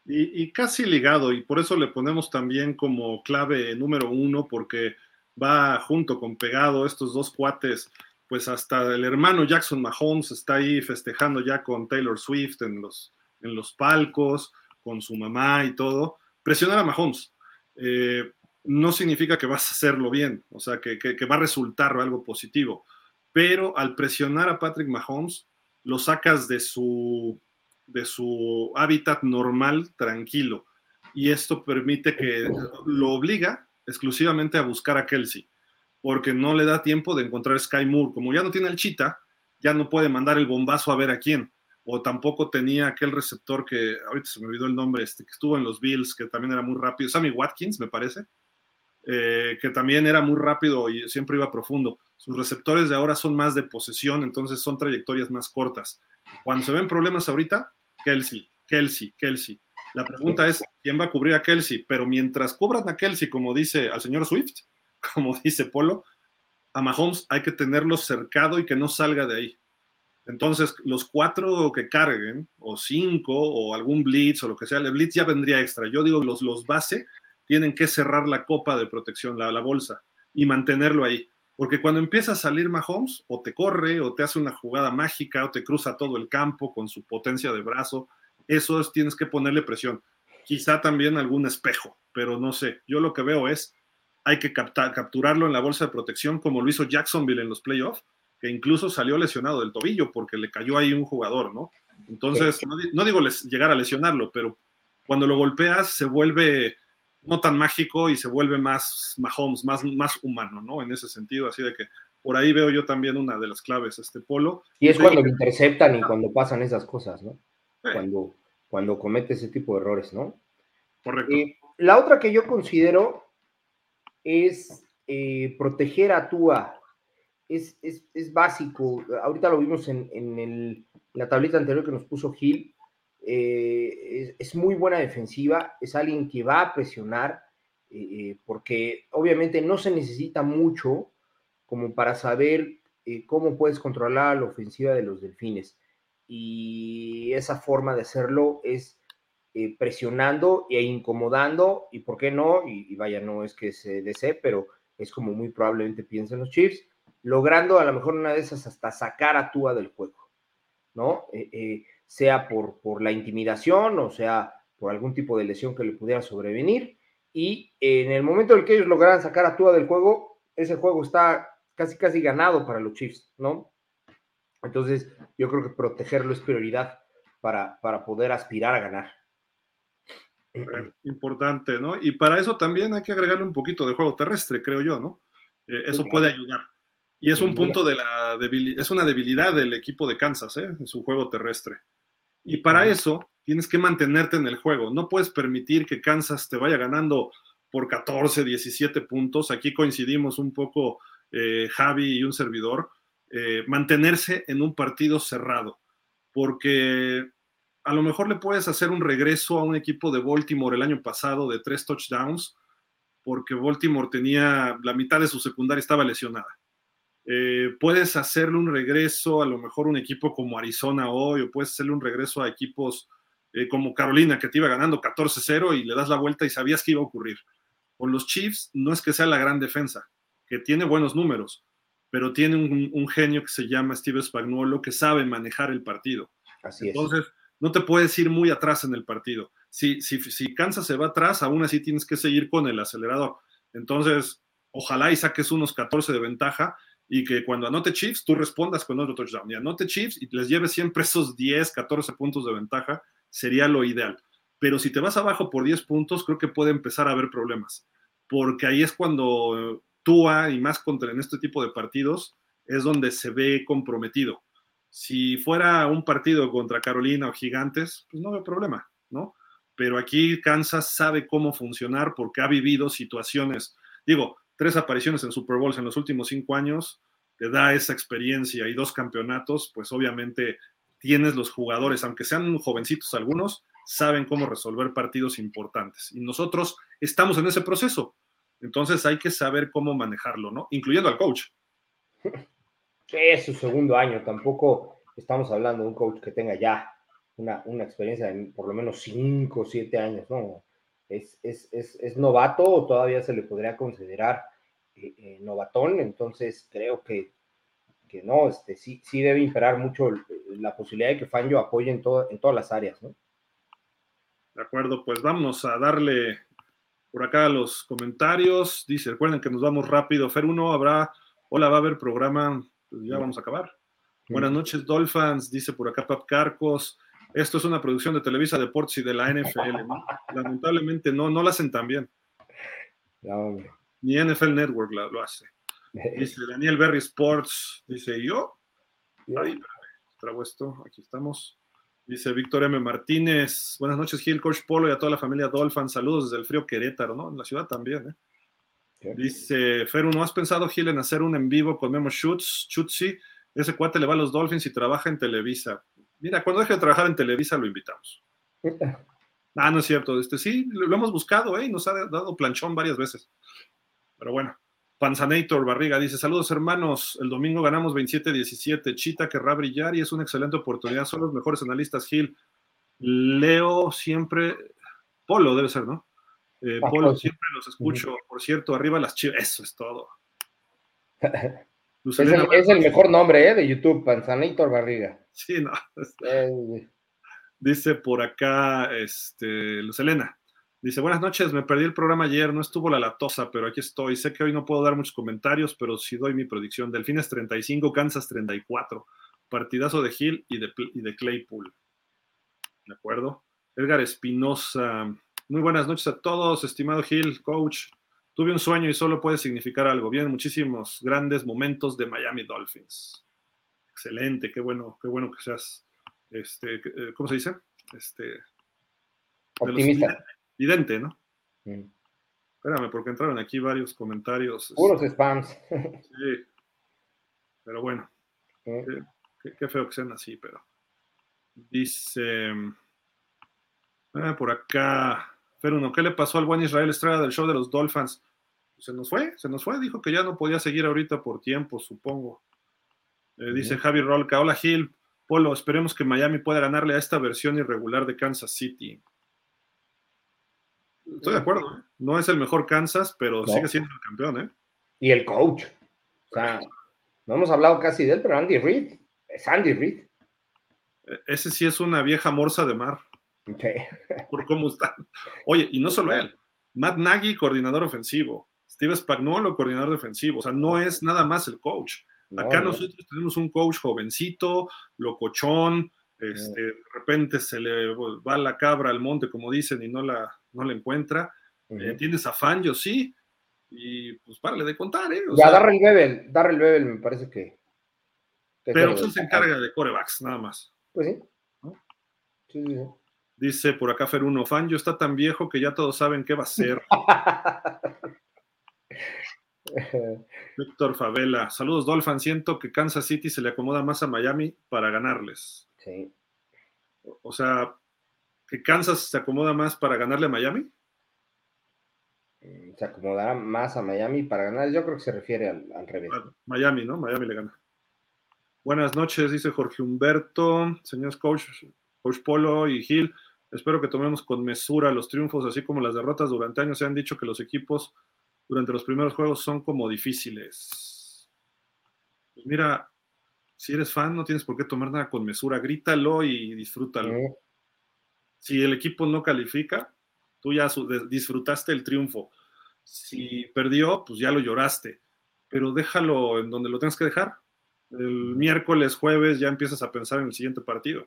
Y, casi ligado, y por eso le ponemos también como clave número uno, porque va junto con pegado estos dos cuates, pues hasta el hermano Jackson Mahomes está ahí festejando ya con Taylor Swift en los, en los palcos, con su mamá y todo. Presionar a Mahomes eh, no significa que vas a hacerlo bien, o sea, que, que va a resultar algo positivo, pero al presionar a Patrick Mahomes, lo sacas de su de su hábitat normal, tranquilo. Y esto permite que lo obliga exclusivamente a buscar a Kelsey, porque no le da tiempo de encontrar Sky Moore. Como ya no tiene el chita, ya no puede mandar el bombazo a ver a quién. O tampoco tenía aquel receptor que, ahorita se me olvidó el nombre, este, que estuvo en los Bills, que también era muy rápido, Sammy Watkins, me parece, eh, que también era muy rápido y siempre iba profundo. Sus receptores de ahora son más de posesión, entonces son trayectorias más cortas. Cuando se ven problemas ahorita, Kelsey, Kelsey, Kelsey. La pregunta es, ¿quién va a cubrir a Kelsey? Pero mientras cubran a Kelsey, como dice al señor Swift, como dice Polo, a Mahomes hay que tenerlo cercado y que no salga de ahí. Entonces, los cuatro que carguen, o cinco, o algún blitz, o lo que sea, el blitz ya vendría extra. Yo digo, los, los base tienen que cerrar la copa de protección, la, la bolsa, y mantenerlo ahí. Porque cuando empieza a salir Mahomes, o te corre, o te hace una jugada mágica, o te cruza todo el campo con su potencia de brazo, eso es, tienes que ponerle presión. Quizá también algún espejo, pero no sé. Yo lo que veo es, hay que capturarlo en la bolsa de protección, como lo hizo Jacksonville en los playoffs, que incluso salió lesionado del tobillo porque le cayó ahí un jugador, ¿no? Entonces, no, no digo les, llegar a lesionarlo, pero cuando lo golpeas se vuelve no tan mágico y se vuelve más Mahomes, más, más humano, ¿no? En ese sentido, así de que por ahí veo yo también una de las claves, este polo. Y es cuando lo interceptan y cuando pasan esas cosas, ¿no? Cuando, cuando comete ese tipo de errores, ¿no? Correcto. Eh, la otra que yo considero es eh, proteger a Tua. Es, es, es, básico. Ahorita lo vimos en, en el, la tablita anterior que nos puso Gil. Eh, es, muy buena defensiva, es alguien que va a presionar, eh, eh, porque obviamente no se necesita mucho como para saber cómo puedes controlar la ofensiva de los delfines. Y esa forma de hacerlo es presionando e incomodando, y por qué no, y, vaya, no es que se desee, pero es como muy probablemente piensen los Chiefs, logrando a lo mejor una de esas hasta sacar a Tua del juego, ¿no? Sea por, por la intimidación o sea por algún tipo de lesión que le pudiera sobrevenir. Y en el momento en el que ellos lograran sacar a Tua del juego, ese juego está casi casi ganado para los Chiefs, ¿no? Entonces, yo creo que protegerlo es prioridad para, para poder aspirar a ganar. Importante, ¿no? Y para eso también hay que agregarle un poquito de juego terrestre, creo yo, ¿no? Eh, eso puede ayudar. Y es un punto de la debilidad, es una debilidad del equipo de Kansas, ¿eh? En su juego terrestre. Y para eso tienes que mantenerte en el juego. No puedes permitir que Kansas te vaya ganando por 14, 17 puntos. Aquí coincidimos un poco eh, Javi y un servidor. Eh, mantenerse en un partido cerrado. Porque a lo mejor le puedes hacer un regreso a un equipo de Baltimore el año pasado de tres touchdowns, porque Baltimore tenía la mitad de su secundaria estaba lesionada. Eh, puedes hacerle un regreso a lo mejor un equipo como Arizona hoy, o puedes hacerle un regreso a equipos eh, como Carolina, que te iba ganando 14-0 y le das la vuelta y sabías que iba a ocurrir. Con los Chiefs no es que sea la gran defensa, que tiene buenos números, pero tiene un, genio que se llama Steve Spagnuolo que sabe manejar el partido. Así Entonces, no te puedes ir muy atrás en el partido. Si, si, si Kansas se va atrás, aún así tienes que seguir con el acelerador. Entonces, ojalá y saques unos 14 de ventaja y que cuando anote Chiefs, tú respondas con otro touchdown. Y anote Chiefs y les lleves siempre esos 10, 14 puntos de ventaja, sería lo ideal. Pero si te vas abajo por 10 puntos, creo que puede empezar a haber problemas, porque ahí es cuando Tua, y más contra en este tipo de partidos, es donde se ve comprometido. Si fuera un partido contra Carolina o Gigantes, pues no hay problema, ¿no? Pero aquí Kansas sabe cómo funcionar porque ha vivido situaciones. Digo, tres apariciones en Super Bowls en los últimos cinco años, te da esa experiencia y dos campeonatos, pues obviamente tienes los jugadores, aunque sean jovencitos algunos, saben cómo resolver partidos importantes. Y nosotros estamos en ese proceso. Entonces hay que saber cómo manejarlo, ¿no? Incluyendo al coach. Es su segundo año, tampoco estamos hablando de un coach que tenga ya una, una experiencia de por lo menos 5 o 7 años, ¿no? Es, es, es, es, novato o todavía se le podría considerar eh, eh, novatón, entonces creo que, que no, este, sí, sí debe imperar mucho la posibilidad de que Fangio apoye en, todo, en todas las áreas, ¿no? De acuerdo, pues vamos a darle por acá los comentarios. Dice, recuerden que nos vamos rápido. Fer 1 habrá, hola, va a haber programa, pues ya vamos a acabar. Buenas noches, Dolphins, dice por acá Pap Carcos. Esto es una producción de Televisa Deportes y de la NFL. Lamentablemente no, no la hacen tan bien. Ni NFL Network lo hace. Dice Daniel Berry Sports, dice yo. Ahí, traigo esto, aquí estamos. Dice Víctor M. Martínez, buenas noches Gil, Coach Polo y a toda la familia Dolphin, saludos desde el frío Querétaro, ¿no? En la ciudad también, ¿eh? Dice Feru, ¿no has pensado Gil en hacer un en vivo con Memo Schutz, Chutzi? Ese cuate le va a los Dolphins y trabaja en Televisa. Mira, cuando deje de trabajar en Televisa lo invitamos. Ah, no es cierto. Este, sí, lo, hemos buscado, ¿eh? nos ha dado planchón varias veces. Pero bueno. Panzanator Barriga dice: Saludos, hermanos. El domingo ganamos 27-17. Chita querrá brillar y es una excelente oportunidad. Son los mejores analistas, Gil. Leo siempre. Polo debe ser, ¿no? Eh, Polo, siempre los escucho. Por cierto, arriba las chivas. Eso es todo. es, el, mejor nombre ¿eh? de YouTube, Panzanator Barriga. Sí, no. Dice por acá, este, Luz Elena. Dice, buenas noches, me perdí el programa ayer, no estuvo la latosa, pero aquí estoy. Sé que hoy no puedo dar muchos comentarios, pero sí doy mi predicción. Delfines 35, Kansas 34. Partidazo de Hill y de, y de Claypool. ¿De acuerdo? Edgar Espinosa. Muy buenas noches a todos, estimado Hill, coach. Tuve un sueño y solo puede significar algo. Vienen muchísimos grandes momentos de Miami Dolphins. Excelente, qué bueno, qué bueno que seas, este, ¿cómo se dice? Este, Optimista evidente, ¿no? Espérame, porque entraron aquí varios comentarios. Puros este, spams. Sí. Pero bueno. Qué, feo que sean así, pero. Dice. Ah, por acá. Feruno, ¿qué le pasó al buen Israel Estrada del show de los Dolphins? Se nos fue, se nos fue. Dijo que ya no podía seguir ahorita por tiempo, supongo. Eh, dice Javi Rolca. Hola Gil. Polo, esperemos que Miami pueda ganarle a esta versión irregular de Kansas City. Estoy de acuerdo. ¿eh? No es el mejor Kansas, pero sigue siendo el campeón, ¿eh? Y el coach. O sea, no hemos hablado casi de él, pero Andy Reid. Es Andy Reid. E, ese sí es una vieja morsa de mar. Por cómo está. Oye, y no solo él. Matt Nagy, coordinador ofensivo. Steve Spagnuolo, coordinador defensivo. O sea, no es nada más el coach. Acá nosotros tenemos un coach jovencito, locochón, este, de repente se le va la cabra al monte, como dicen, y no la, no la encuentra. Eh, ¿Tienes afán? Yo sí. Y pues párale de contar, ¿eh? ya, Darrell Bebel, Darrell Bebel me parece que. pero usted se encarga de corebacks, nada más. Pues sí. sí, sí, Dice por acá Feruno, fan, yo está tan viejo que ya todos saben qué va a ser. Víctor Favela, saludos Dolphin, siento que Kansas City se le acomoda más a Miami para ganarles. Sí. O sea, que Kansas se acomoda más para ganarle a Miami. Mm, se acomodará más a Miami para ganar. Yo creo que se refiere al, revés. Miami, ¿no? Miami le gana. Buenas noches, dice Jorge Humberto, señores coach, coach Polo y Gil. Espero que tomemos con mesura los triunfos, así como las derrotas durante años. Se han dicho que los equipos durante los primeros juegos son como difíciles. Pues mira, si eres fan, no tienes por qué tomar nada con mesura. Grítalo y disfrútalo. Si el equipo no califica, tú ya disfrutaste el triunfo. Si perdió, pues ya lo lloraste. Pero déjalo en donde lo tengas que dejar. El miércoles, jueves, ya empiezas a pensar en el siguiente partido.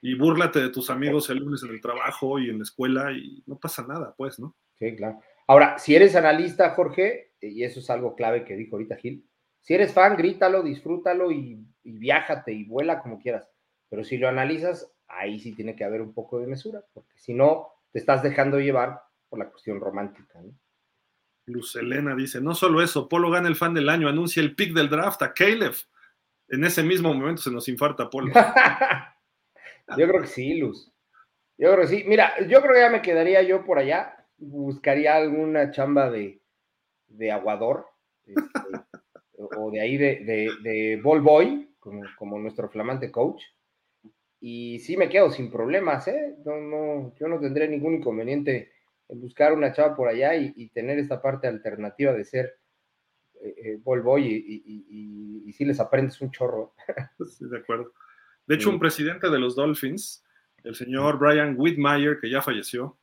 Y búrlate de tus amigos el lunes en el trabajo y en la escuela y no pasa nada, pues, ¿no? Sí, claro. Ahora, si eres analista, Jorge, y eso es algo clave que dijo ahorita Gil, si eres fan, grítalo, disfrútalo y, y viájate y vuela como quieras. Pero si lo analizas, ahí sí tiene que haber un poco de mesura, porque si no, te estás dejando llevar por la cuestión romántica. ¿no? Luz Elena dice, no solo eso, Polo gana el fan del año, anuncia el pick del draft a Caleb. En ese mismo momento se nos infarta Polo. yo creo que sí, Luz. Yo creo que sí. Mira, yo creo que ya me quedaría yo por allá, buscaría alguna chamba de, de aguador. Este, o de ahí de, de, ball boy, como, como nuestro flamante coach. Y sí me quedo sin problemas, ¿eh? No, no, yo no tendré ningún inconveniente en buscar una chava por allá y, tener esta parte alternativa de ser eh, eh ball boy y, y, sí les aprendes un chorro. Sí, de acuerdo. De hecho, un presidente de los Dolphins, el señor Brian Whitmire, que ya falleció,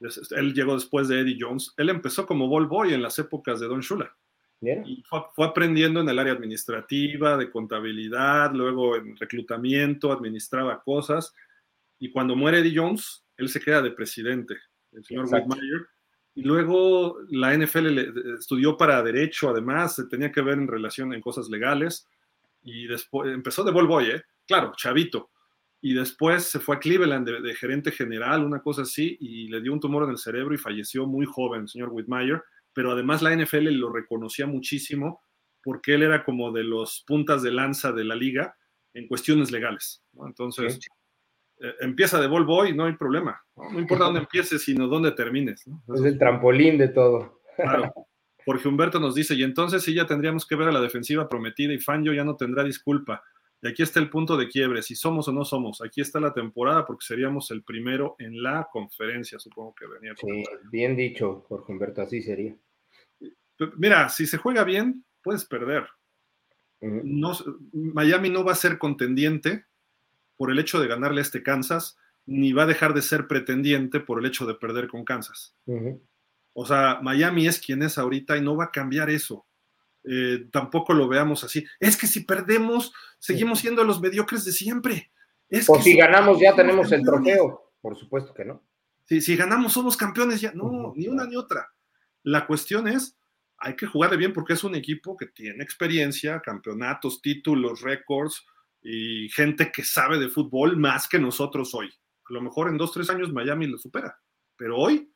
él llegó después de Eddie Jones, él empezó como ball boy en las épocas de Don Shula. Y fue, aprendiendo en el área administrativa, de contabilidad, luego en reclutamiento, administraba cosas. Y cuando muere Eddie Jones, él se queda de presidente, el señor Whitmire. Y luego la NFL estudió para derecho, además, se tenía que ver en relación en cosas legales. Y después empezó de ball boy, ¿eh? claro, chavito. Y después se fue a Cleveland de, gerente general, una cosa así, y le dio un tumor en el cerebro y falleció muy joven, el señor Whitmire pero además la NFL lo reconocía muchísimo porque él era como de los puntas de lanza de la liga en cuestiones legales. Entonces, eh, empieza de ball boy, no hay problema. No, importa dónde empieces, sino dónde termines. Es el trampolín de todo. Claro. Jorge Humberto nos dice, y entonces sí ya tendríamos que ver a la defensiva prometida y Fangio ya no tendrá disculpa. Y aquí está el punto de quiebre, si somos o no somos. Aquí está la temporada porque seríamos el primero en la conferencia, supongo que venía. Sí, bien dicho, Jorge Humberto, así sería. Mira, si se juega bien, puedes perder. no, Miami no va a ser contendiente por el hecho de ganarle a este Kansas, ni va a dejar de ser pretendiente por el hecho de perder con Kansas. O sea, Miami es quien es ahorita y no va a cambiar eso. Eh, tampoco lo veamos así. Es que si perdemos, seguimos siendo los mediocres de siempre. Es o si ganamos, ya tenemos el trofeo. Por supuesto que no. Si, si ganamos, somos campeones ya. No, ni una ni otra. La cuestión es hay que jugarle bien porque es un equipo que tiene experiencia, campeonatos, títulos, récords y gente que sabe de fútbol más que nosotros hoy. A lo mejor en dos, tres años Miami lo supera, pero hoy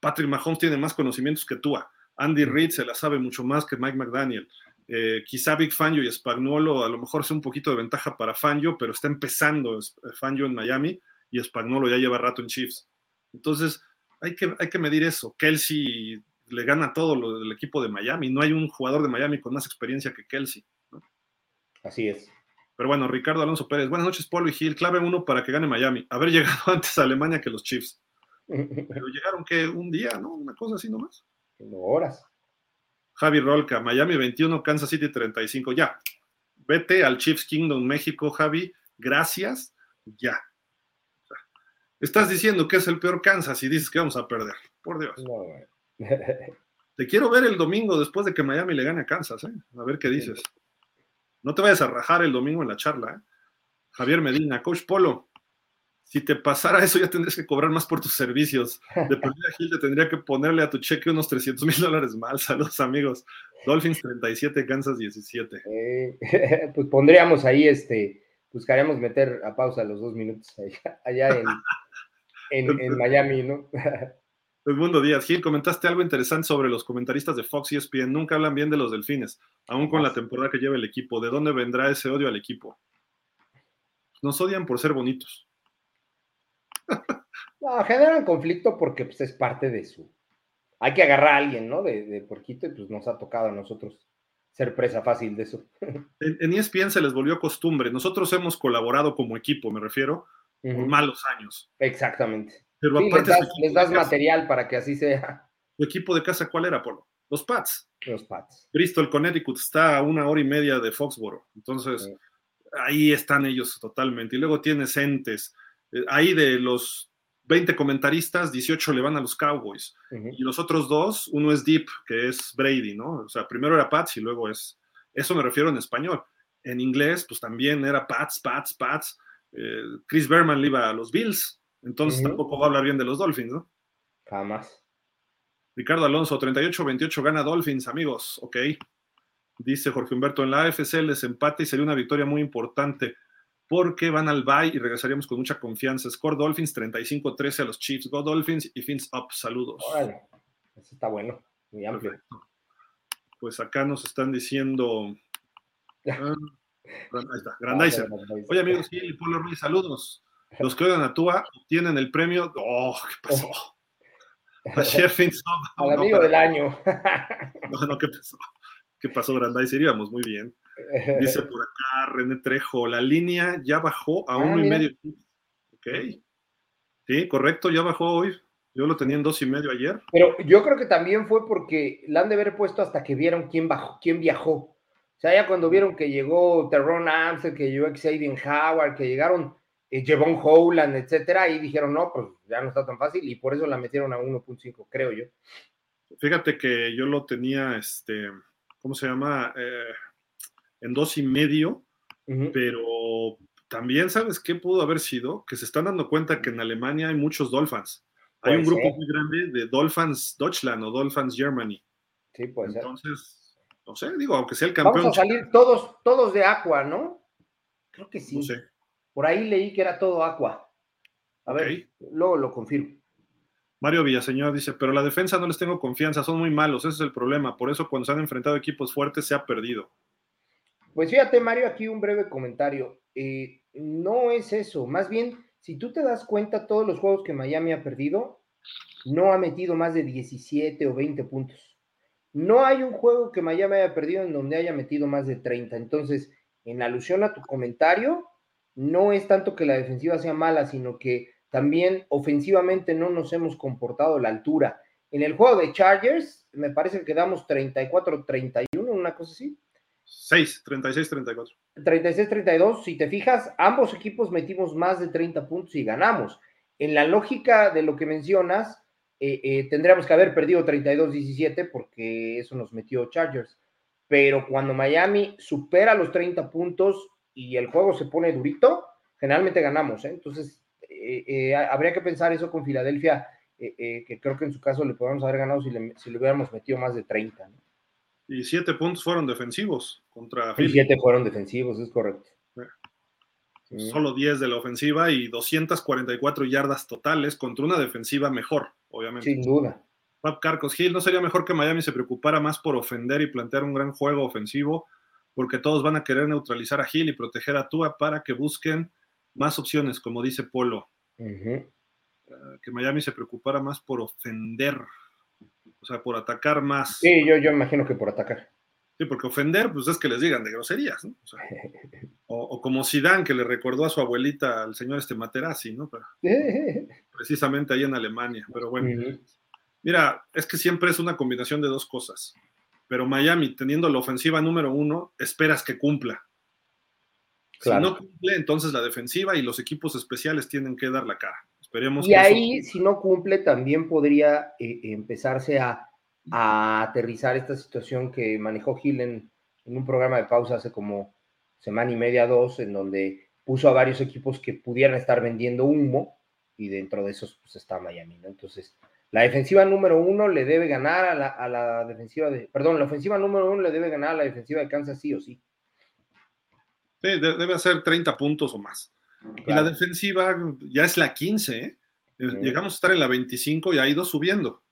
Patrick Mahomes tiene más conocimientos que tú. Andy Reid se la sabe mucho más que Mike McDaniel. Eh, quizá Big Fangio y Spagnuolo a lo mejor es un poquito de ventaja para Fangio, pero está empezando Fangio en Miami y Spagnuolo ya lleva rato en Chiefs. Entonces, hay que, hay que medir eso. Kelsey le gana todo lo del equipo de Miami. No hay un jugador de Miami con más experiencia que Kelsey. Así es. Pero bueno, Ricardo Alonso Pérez. Buenas noches, Polo y Gil. Clave uno para que gane Miami. Haber llegado antes a Alemania que los Chiefs. Pero llegaron que un día, ¿no? Una cosa así nomás. horas. Javi Rolca, Miami 21, Kansas City 35. Ya. Vete al Chiefs Kingdom México, Javi. Gracias. Ya. Estás diciendo que es el peor Kansas y dices que vamos a perder. Por Dios. No, te quiero ver el domingo después de que Miami le gane a Kansas, ¿eh? A ver qué dices. No te vayas a rajar el domingo en la charla, ¿eh? Javier Medina, Coach Polo, si te pasara eso ya tendrías que cobrar más por tus servicios. De perdida Gil te tendría que ponerle a tu cheque unos 300 mil dólares mal. Saludos amigos. Dolphins 37, Kansas 17. Eh, pues pondríamos ahí, este, buscaríamos meter a pausa los dos minutos allá, en, en Miami, ¿no? Mundo Díaz, Gil, comentaste algo interesante sobre los comentaristas de Fox y ESPN. Nunca hablan bien de los delfines, aún con la temporada que lleva el equipo. ¿De dónde vendrá ese odio al equipo? Nos odian por ser bonitos. No, generan conflicto porque pues, es parte de su. Hay que agarrar a alguien, ¿no? De, de porquito y pues nos ha tocado a nosotros ser presa fácil de eso. En, en ESPN se les volvió costumbre. Nosotros hemos colaborado como equipo, me refiero, por malos años. Exactamente. Pero aparte les das, material para que así sea. ¿Tu equipo de casa cuál era, Polo? Los Pats. Los Pats. Bristol, Connecticut está a una hora y media de Foxboro. Entonces, ahí están ellos totalmente. Y luego tienes entes. Eh, ahí de los 20 comentaristas, 18 le van a los Cowboys. Y los otros dos, uno es Deep, que es Brady, ¿no? O sea, primero era Pats y luego es. Eso me refiero en español. En inglés, pues también era Pats, Pats, Pats. Eh, Chris Berman le iba a los Bills. Entonces tampoco va a hablar bien de los Dolphins, ¿no? Jamás. Ricardo Alonso, 38-28 gana Dolphins, amigos. Ok. Dice Jorge Humberto, en la AFC les empate y sería una victoria muy importante porque van al bye y regresaríamos con mucha confianza. Score Dolphins 35-13 a los Chiefs. Go Dolphins y fins up. Saludos. Eso está bueno, muy amplio. Pues acá nos están diciendo. Ah, ahí está, Grandizer. Oye, amigos, sí, Polo Ruiz, saludos. Los que oigan a Tua obtienen el premio. ¡Oh, qué pasó! Al amigo del año. no, no, ¿qué pasó? ¿Qué pasó, Grandizer? Íbamos muy bien. Dice por acá René Trejo, la línea ya bajó a ah, uno y medio. Ok. Sí, correcto, ya bajó hoy. Yo lo tenía en dos y medio ayer. Pero yo creo que también fue porque la han de haber puesto hasta que vieron quién bajó, quién viajó. O sea, ya cuando vieron que llegó Terron Amsel, que llegó Xavier Howard, que llegaron eh, Jevon Howland, etcétera, y dijeron, no, pues ya no está tan fácil, y por eso la metieron a 1.5, creo yo. Fíjate que yo lo tenía, este, ¿cómo se llama? Eh, en dos y medio, pero también, ¿sabes qué pudo haber sido? Que se están dando cuenta que en Alemania hay muchos Dolphins. Hay un grupo muy grande de Dolphins Deutschland o Dolphins Germany. Sí, puede Entonces, no sé, digo, aunque sea el campeón. Vamos a salir todos, todos de Aqua, ¿no? Creo que sí. No sé. Por ahí leí que era todo Aqua. A ver, luego lo confirmo. Mario Villaseñor dice, pero la defensa no les tengo confianza, son muy malos, ese es el problema. Por eso cuando se han enfrentado equipos fuertes se ha perdido. Pues fíjate, Mario, aquí un breve comentario. Eh, no es eso, más bien, si tú te das cuenta, todos los juegos que Miami ha perdido, no ha metido más de 17 o 20 puntos. No hay un juego que Miami haya perdido en donde haya metido más de 30. Entonces, en alusión a tu comentario, no es tanto que la defensiva sea mala, sino que también ofensivamente no nos hemos comportado a la altura. En el juego de Chargers, me parece que quedamos 34-31, una cosa así. 6, 36-34. 36-32, si te fijas, ambos equipos metimos más de 30 puntos y ganamos. En la lógica de lo que mencionas, eh, eh, tendríamos que haber perdido 32-17 porque eso nos metió Chargers. Pero cuando Miami supera los 30 puntos y el juego se pone durito, generalmente ganamos. ¿eh? Entonces, habría que pensar eso con Filadelfia, que creo que en su caso le podríamos haber ganado si le, si le hubiéramos metido más de 30. Y siete puntos fueron defensivos contra Y siete fueron defensivos, es correcto. Solo 10 de la ofensiva y 244 yardas totales contra una defensiva mejor, obviamente. Sin duda. Pap Carcos Hill, ¿no sería mejor que Miami se preocupara más por ofender y plantear un gran juego ofensivo? Porque todos van a querer neutralizar a Hill y proteger a Tua para que busquen más opciones, como dice Polo. Eh, que Miami se preocupara más por ofender o sea, por atacar más. Sí, yo, yo imagino que por atacar. Sí, porque ofender, pues es que les digan de groserías, ¿no? O, como Zidane, que le recordó a su abuelita al señor este Materazzi, ¿no? precisamente ahí en Alemania. Pero bueno, mira, es que siempre es una combinación de dos cosas. Pero Miami, teniendo la ofensiva número uno, esperas que cumpla. Si no cumple, entonces la defensiva y los equipos especiales tienen que dar la cara. Esperemos y ahí, si no cumple, también podría eh, empezarse a, aterrizar esta situación que manejó Gil en, un programa de pausa hace como semana y media, dos, en donde puso a varios equipos que pudieran estar vendiendo humo y dentro de esos pues, está Miami, ¿no? Entonces, la defensiva número uno le debe ganar a la, a la, defensiva de, perdón, la ofensiva número uno le debe ganar a la defensiva de Kansas sí o sí. Sí, debe hacer 30 puntos o más. Y la defensiva ya es la 15, ¿eh? Llegamos a estar en la 25 y ha ido subiendo.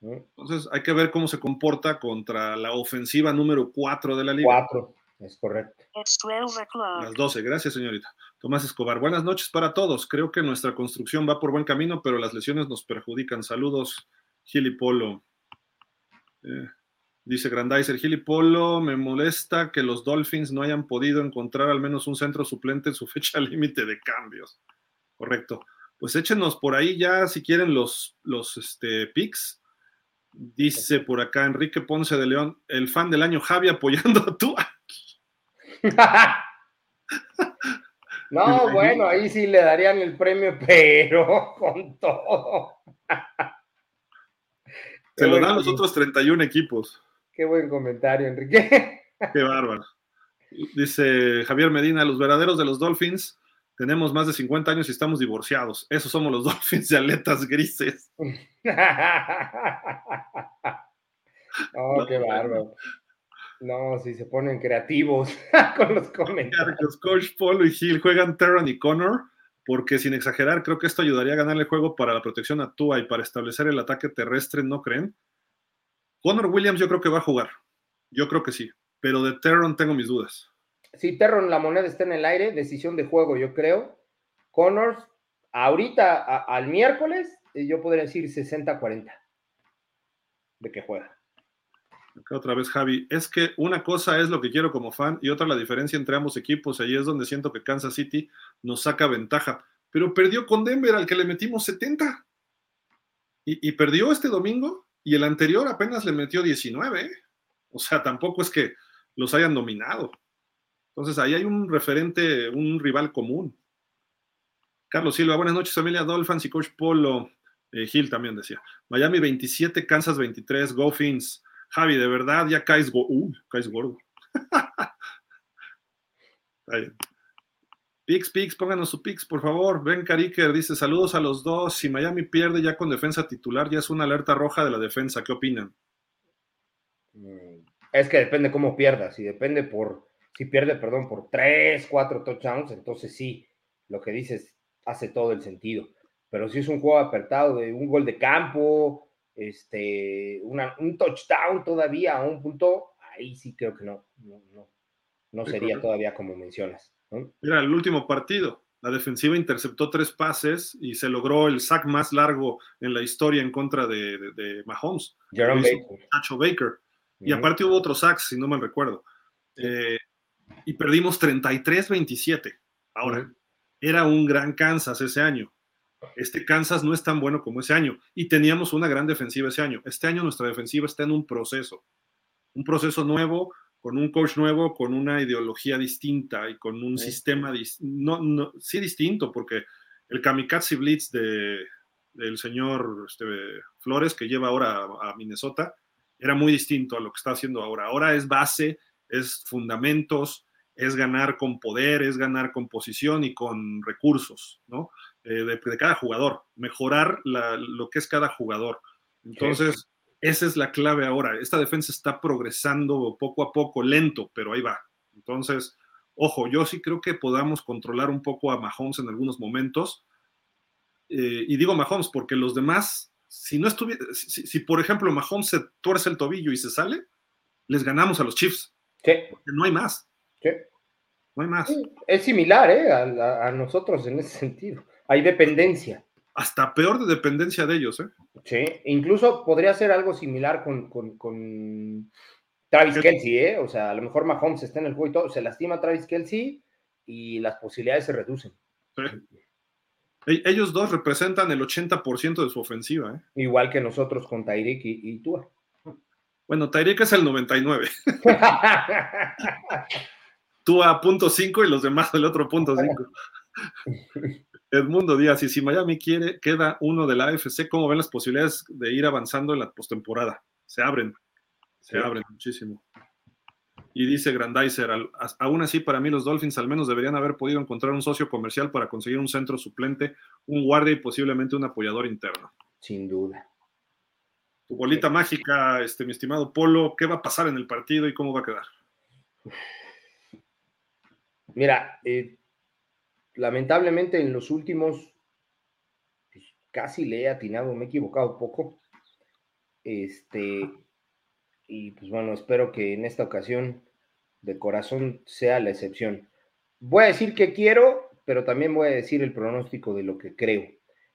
Entonces hay que ver cómo se comporta contra la ofensiva número 4 de la liga. 4, es correcto. Las 12, gracias señorita. Tomás Escobar, buenas noches para todos. Creo que nuestra construcción va por buen camino, pero las lesiones nos perjudican. Saludos, Gil y Polo. Eh, Dice Grandizer, Polo, me molesta que los Dolphins no hayan podido encontrar al menos un centro suplente en su fecha límite de cambios. Correcto. Pues échenos por ahí ya, si quieren, los, los este, picks. Dice por acá Enrique Ponce de León, el fan del año Javi apoyando a tú. no, bueno, ahí sí le darían el premio, pero con todo. Se lo dan los otros 31 equipos. Qué buen comentario, Enrique. Qué bárbaro. Dice Javier Medina, los verdaderos de los Dolphins tenemos más de 50 años y estamos divorciados. Esos somos los Dolphins de aletas grises. oh, qué bárbaro. No, si se ponen creativos con los comentarios. Coach Polo y Gil juegan Terran y Connor, porque sin exagerar, creo que esto ayudaría a ganar el juego para la protección a Tua y para establecer el ataque terrestre, ¿no creen? Connor Williams yo creo que va a jugar. Yo creo que sí. Pero de Terron tengo mis dudas. Si Terron la moneda está en el aire, decisión de juego, yo creo. Connors, ahorita al miércoles, eh, yo podría decir 60-40 de que juega. Acá otra vez Javi, es que una cosa es lo que quiero como fan y otra la diferencia entre ambos equipos. Ahí es donde siento que Kansas City nos saca ventaja. Pero perdió con Denver al que le metimos 70. Y, perdió este domingo y el anterior apenas le metió 19. ¿eh? O sea, tampoco es que los hayan dominado. Entonces ahí hay un referente, un rival común. Carlos Silva, buenas noches familia Dolphins y Coach Polo. Eh, Gil también decía. Miami 27, Kansas 23, Go Fins. Javi, de verdad, ya caes, go uh, caes gordo. Pix, Pix, pónganos su Pix, por favor. Ben Cariker dice: Saludos a los dos. Si Miami pierde ya con defensa titular, ya es una alerta roja de la defensa. ¿Qué opinan? Mm, es que depende cómo pierda. Si depende por, si pierde, perdón, por tres, cuatro touchdowns, entonces sí, lo que dices hace todo el sentido. Pero si es un juego apertado de un gol de campo, este, un touchdown todavía a un punto, ahí sí creo que no, no, no, sería todavía como mencionas. Mira, el último partido, la defensiva interceptó tres pases y se logró el sack más largo en la historia en contra de, Mahomes. Jerome Baker. Nacho Baker. Y aparte hubo otros sacks, si no me recuerdo. Eh, y perdimos 33-27. Ahora, era un gran Kansas ese año. Este Kansas no es tan bueno como ese año y teníamos una gran defensiva ese año. Este año nuestra defensiva está en un proceso, un proceso nuevo, con un coach nuevo, con una ideología distinta y con un sistema, no, no, sí distinto, porque el kamikaze blitz de, del señor este, Flores, que lleva ahora a, Minnesota, era muy distinto a lo que está haciendo ahora. Ahora es base, es fundamentos, es ganar con poder, es ganar con posición y con recursos, ¿no? Eh, de, cada jugador, mejorar lo que es cada jugador. Entonces, esa es la clave ahora. Esta defensa está progresando poco a poco, lento, pero ahí va. Entonces, ojo, yo sí creo que podamos controlar un poco a Mahomes en algunos momentos. Eh, y digo Mahomes porque los demás, si no estuviera, si, por ejemplo Mahomes se tuerce el tobillo y se sale, les ganamos a los Chiefs. Porque no hay más. No hay más. es similar ¿eh? a, nosotros en ese sentido hay dependencia. Hasta peor de dependencia de ellos, ¿eh? Sí, incluso podría ser algo similar con, con, Travis Kelsey, ¿eh? O sea, a lo mejor Mahomes está en el juego y todo, se lastima Travis Kelsey y las posibilidades se reducen. Ellos dos representan el 80% de su ofensiva, ¿eh? Igual que nosotros con Tyreek y, y Tua. Bueno, Tyreek es el 99. Tua punto 5 y los demás el otro punto 5. Edmundo Díaz, y si Miami quiere, queda uno de la AFC, ¿cómo ven las posibilidades de ir avanzando en la postemporada? Se abren, se abren muchísimo. Y dice Grandizer, aún así para mí los Dolphins al menos deberían haber podido encontrar un socio comercial para conseguir un centro suplente, un guardia y posiblemente un apoyador interno. Sin duda. Tu bolita mágica, este, mi estimado Polo, ¿qué va a pasar en el partido y cómo va a quedar? Mira, eh, lamentablemente en los últimos, pues, casi le he atinado, me he equivocado poco. Este, y pues bueno, espero que en esta ocasión de corazón sea la excepción. Voy a decir que quiero, pero también voy a decir el pronóstico de lo que creo.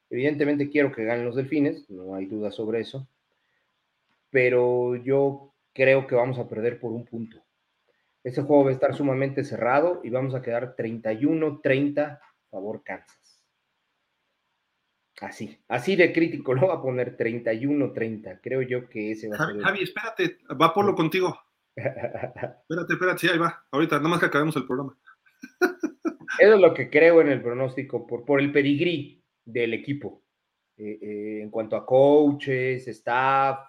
Evidentemente quiero que ganen los delfines, no hay duda sobre eso, pero yo creo que vamos a perder por un punto. Ese juego va a estar sumamente cerrado y vamos a quedar 31-30 favor Kansas. Así, así de crítico lo va a poner 31-30. Creo yo que ese va a ser. Javi, espérate, va por lo contigo. espérate, espérate, sí, ahí va. Ahorita, nada más que acabemos el programa. Eso es lo que creo en el pronóstico, por, por el pedigrí del equipo. Eh, eh, en cuanto a coaches, staff,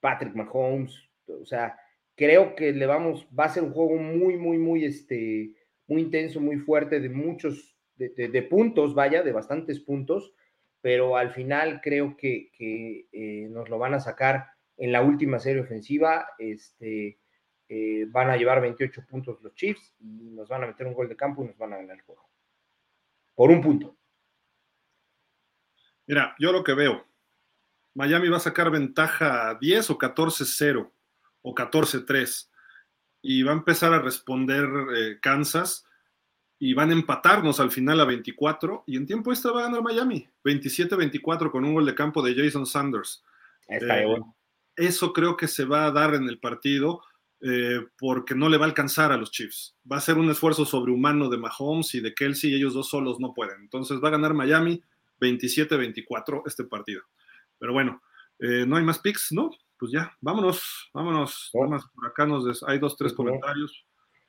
Patrick Mahomes, o sea, creo que le vamos, va a ser un juego muy, muy, muy, este, muy intenso, muy fuerte, de muchos, de, puntos, vaya, de bastantes puntos, pero al final creo que, eh, nos lo van a sacar en la última serie ofensiva, este, eh, van a llevar 28 puntos los Chiefs y nos van a meter un gol de campo y nos van a ganar el juego. Por un punto. Mira, yo lo que veo, Miami va a sacar ventaja 10 o 14-0 o 14-3. Y va a empezar a responder eh, Kansas y van a empatarnos al final a 24 y en tiempo extra va a ganar Miami, 27-24 con un gol de campo de Jason Sanders. Está eh, bueno. eso creo que se va a dar en el partido eh, porque no le va a alcanzar a los Chiefs. Va a ser un esfuerzo sobrehumano de Mahomes y de Kelsey y ellos dos solos no pueden. Entonces va a ganar Miami 27-24 este partido. Pero bueno, eh, no hay más picks, ¿no? Pues ya, vámonos, vámonos. por acá nos hay dos, tres comentarios.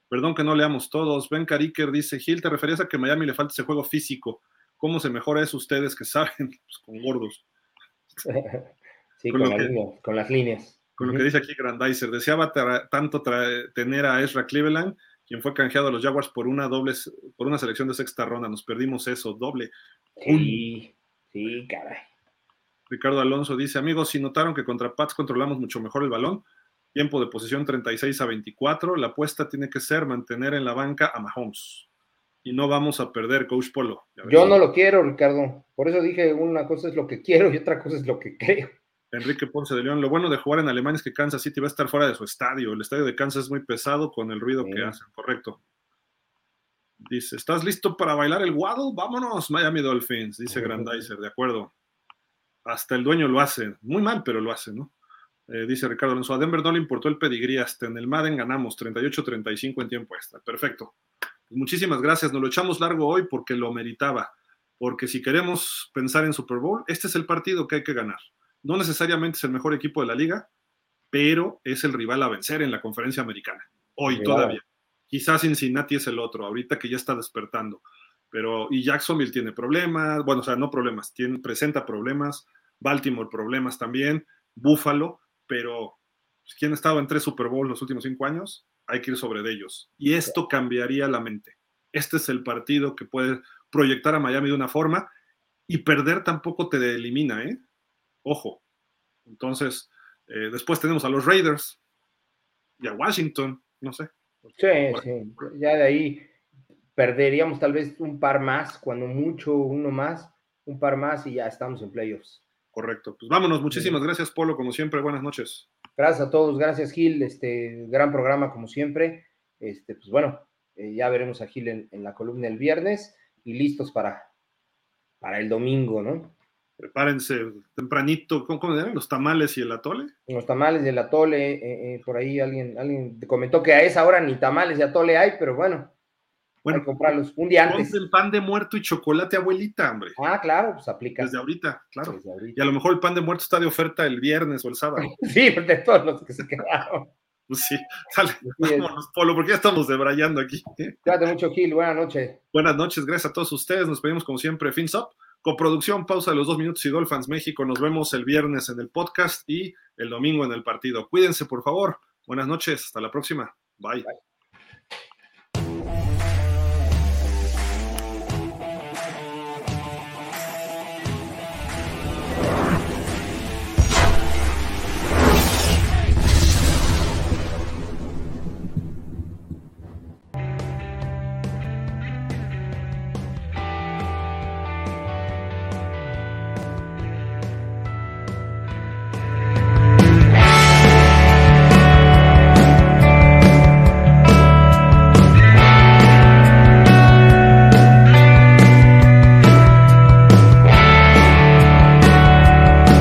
Perdón que no leamos todos. Ben Cariker dice, Gil, ¿te referías a que Miami le falta ese juego físico? ¿Cómo se mejora eso ustedes que saben? Pues con gordos. sí, con, con las líneas con lo que dice aquí Grandizer. Deseaba tanto tener a Ezra Cleveland, quien fue canjeado a los Jaguars por una doble, por una selección de sexta ronda. Nos perdimos eso, doble. Sí, sí, caray. Ricardo Alonso dice, amigos, si notaron que contra Pats controlamos mucho mejor el balón, tiempo de posición 36 a 24, la apuesta tiene que ser mantener en la banca a Mahomes. Y no vamos a perder, Coach Polo. Yo no lo quiero, Ricardo. Por eso dije, una cosa es lo que quiero y otra cosa es lo que creo. Enrique Ponce de León, lo bueno de jugar en Alemania es que Kansas City va a estar fuera de su estadio. El estadio de Kansas es muy pesado con el ruido que hacen, correcto. Dice, ¿estás listo para bailar el waddle? Vámonos, Miami Dolphins, dice Grandizer, de acuerdo. Hasta el dueño lo hace, muy mal, pero lo hace, ¿no? Eh, dice Ricardo Alonso, a Denver no le importó el pedigrí, hasta en el Madden ganamos 38-35 en tiempo extra. Perfecto. Pues muchísimas gracias, nos lo echamos largo hoy porque lo meritaba, porque si queremos pensar en Super Bowl, este es el partido que hay que ganar. No necesariamente es el mejor equipo de la liga, pero es el rival a vencer en la conferencia americana. Hoy todavía. Quizás Cincinnati es el otro, ahorita que ya está despertando. Pero, y Jacksonville tiene problemas, bueno, o sea, no problemas, tiene, presenta problemas, Baltimore problemas también, Buffalo, pero pues, ¿quién ha estado en tres Super Bowls los últimos cinco años? Hay que ir sobre de ellos. Y esto cambiaría la mente. Este es el partido que puede proyectar a Miami de una forma y perder tampoco te elimina, ¿eh? Ojo. Entonces, eh, después tenemos a los Raiders y a Washington, no sé. Sí, sí. Ya de ahí perderíamos tal vez un par más, cuando mucho uno más, un par más y ya estamos en playoffs. Correcto. Pues vámonos. Muchísimas gracias, Polo, como siempre. Buenas noches. Gracias a todos. Gracias, Gil. Este gran programa, como siempre. Este, pues bueno, eh, ya veremos a Gil en, en, la columna el viernes y listos para, para el domingo, ¿no? prepárense tempranito, ¿cómo, eran? ¿Los tamales y el atole? Los tamales y el atole, eh, eh, por ahí alguien, alguien comentó que a esa hora ni tamales y atole hay, pero bueno, bueno, comprarlos un día antes. el pan de muerto y chocolate, abuelita, hombre. Ah, claro, pues aplica. Desde ahorita, claro. Y a lo mejor el pan de muerto está de oferta el viernes o el sábado. sí, de todos los que se quedaron. Pues sí, sale, vámonos, Polo, porque ya estamos debrayando aquí. Cuídate mucho, Gil, buenas noches. Buenas noches, gracias a todos ustedes, nos pedimos como siempre, fins up. Coproducción, pausa de los dos minutos y Dolphins México. Nos vemos el viernes en el podcast y el domingo en el partido. Cuídense, por favor. Buenas noches. Hasta la próxima. Bye.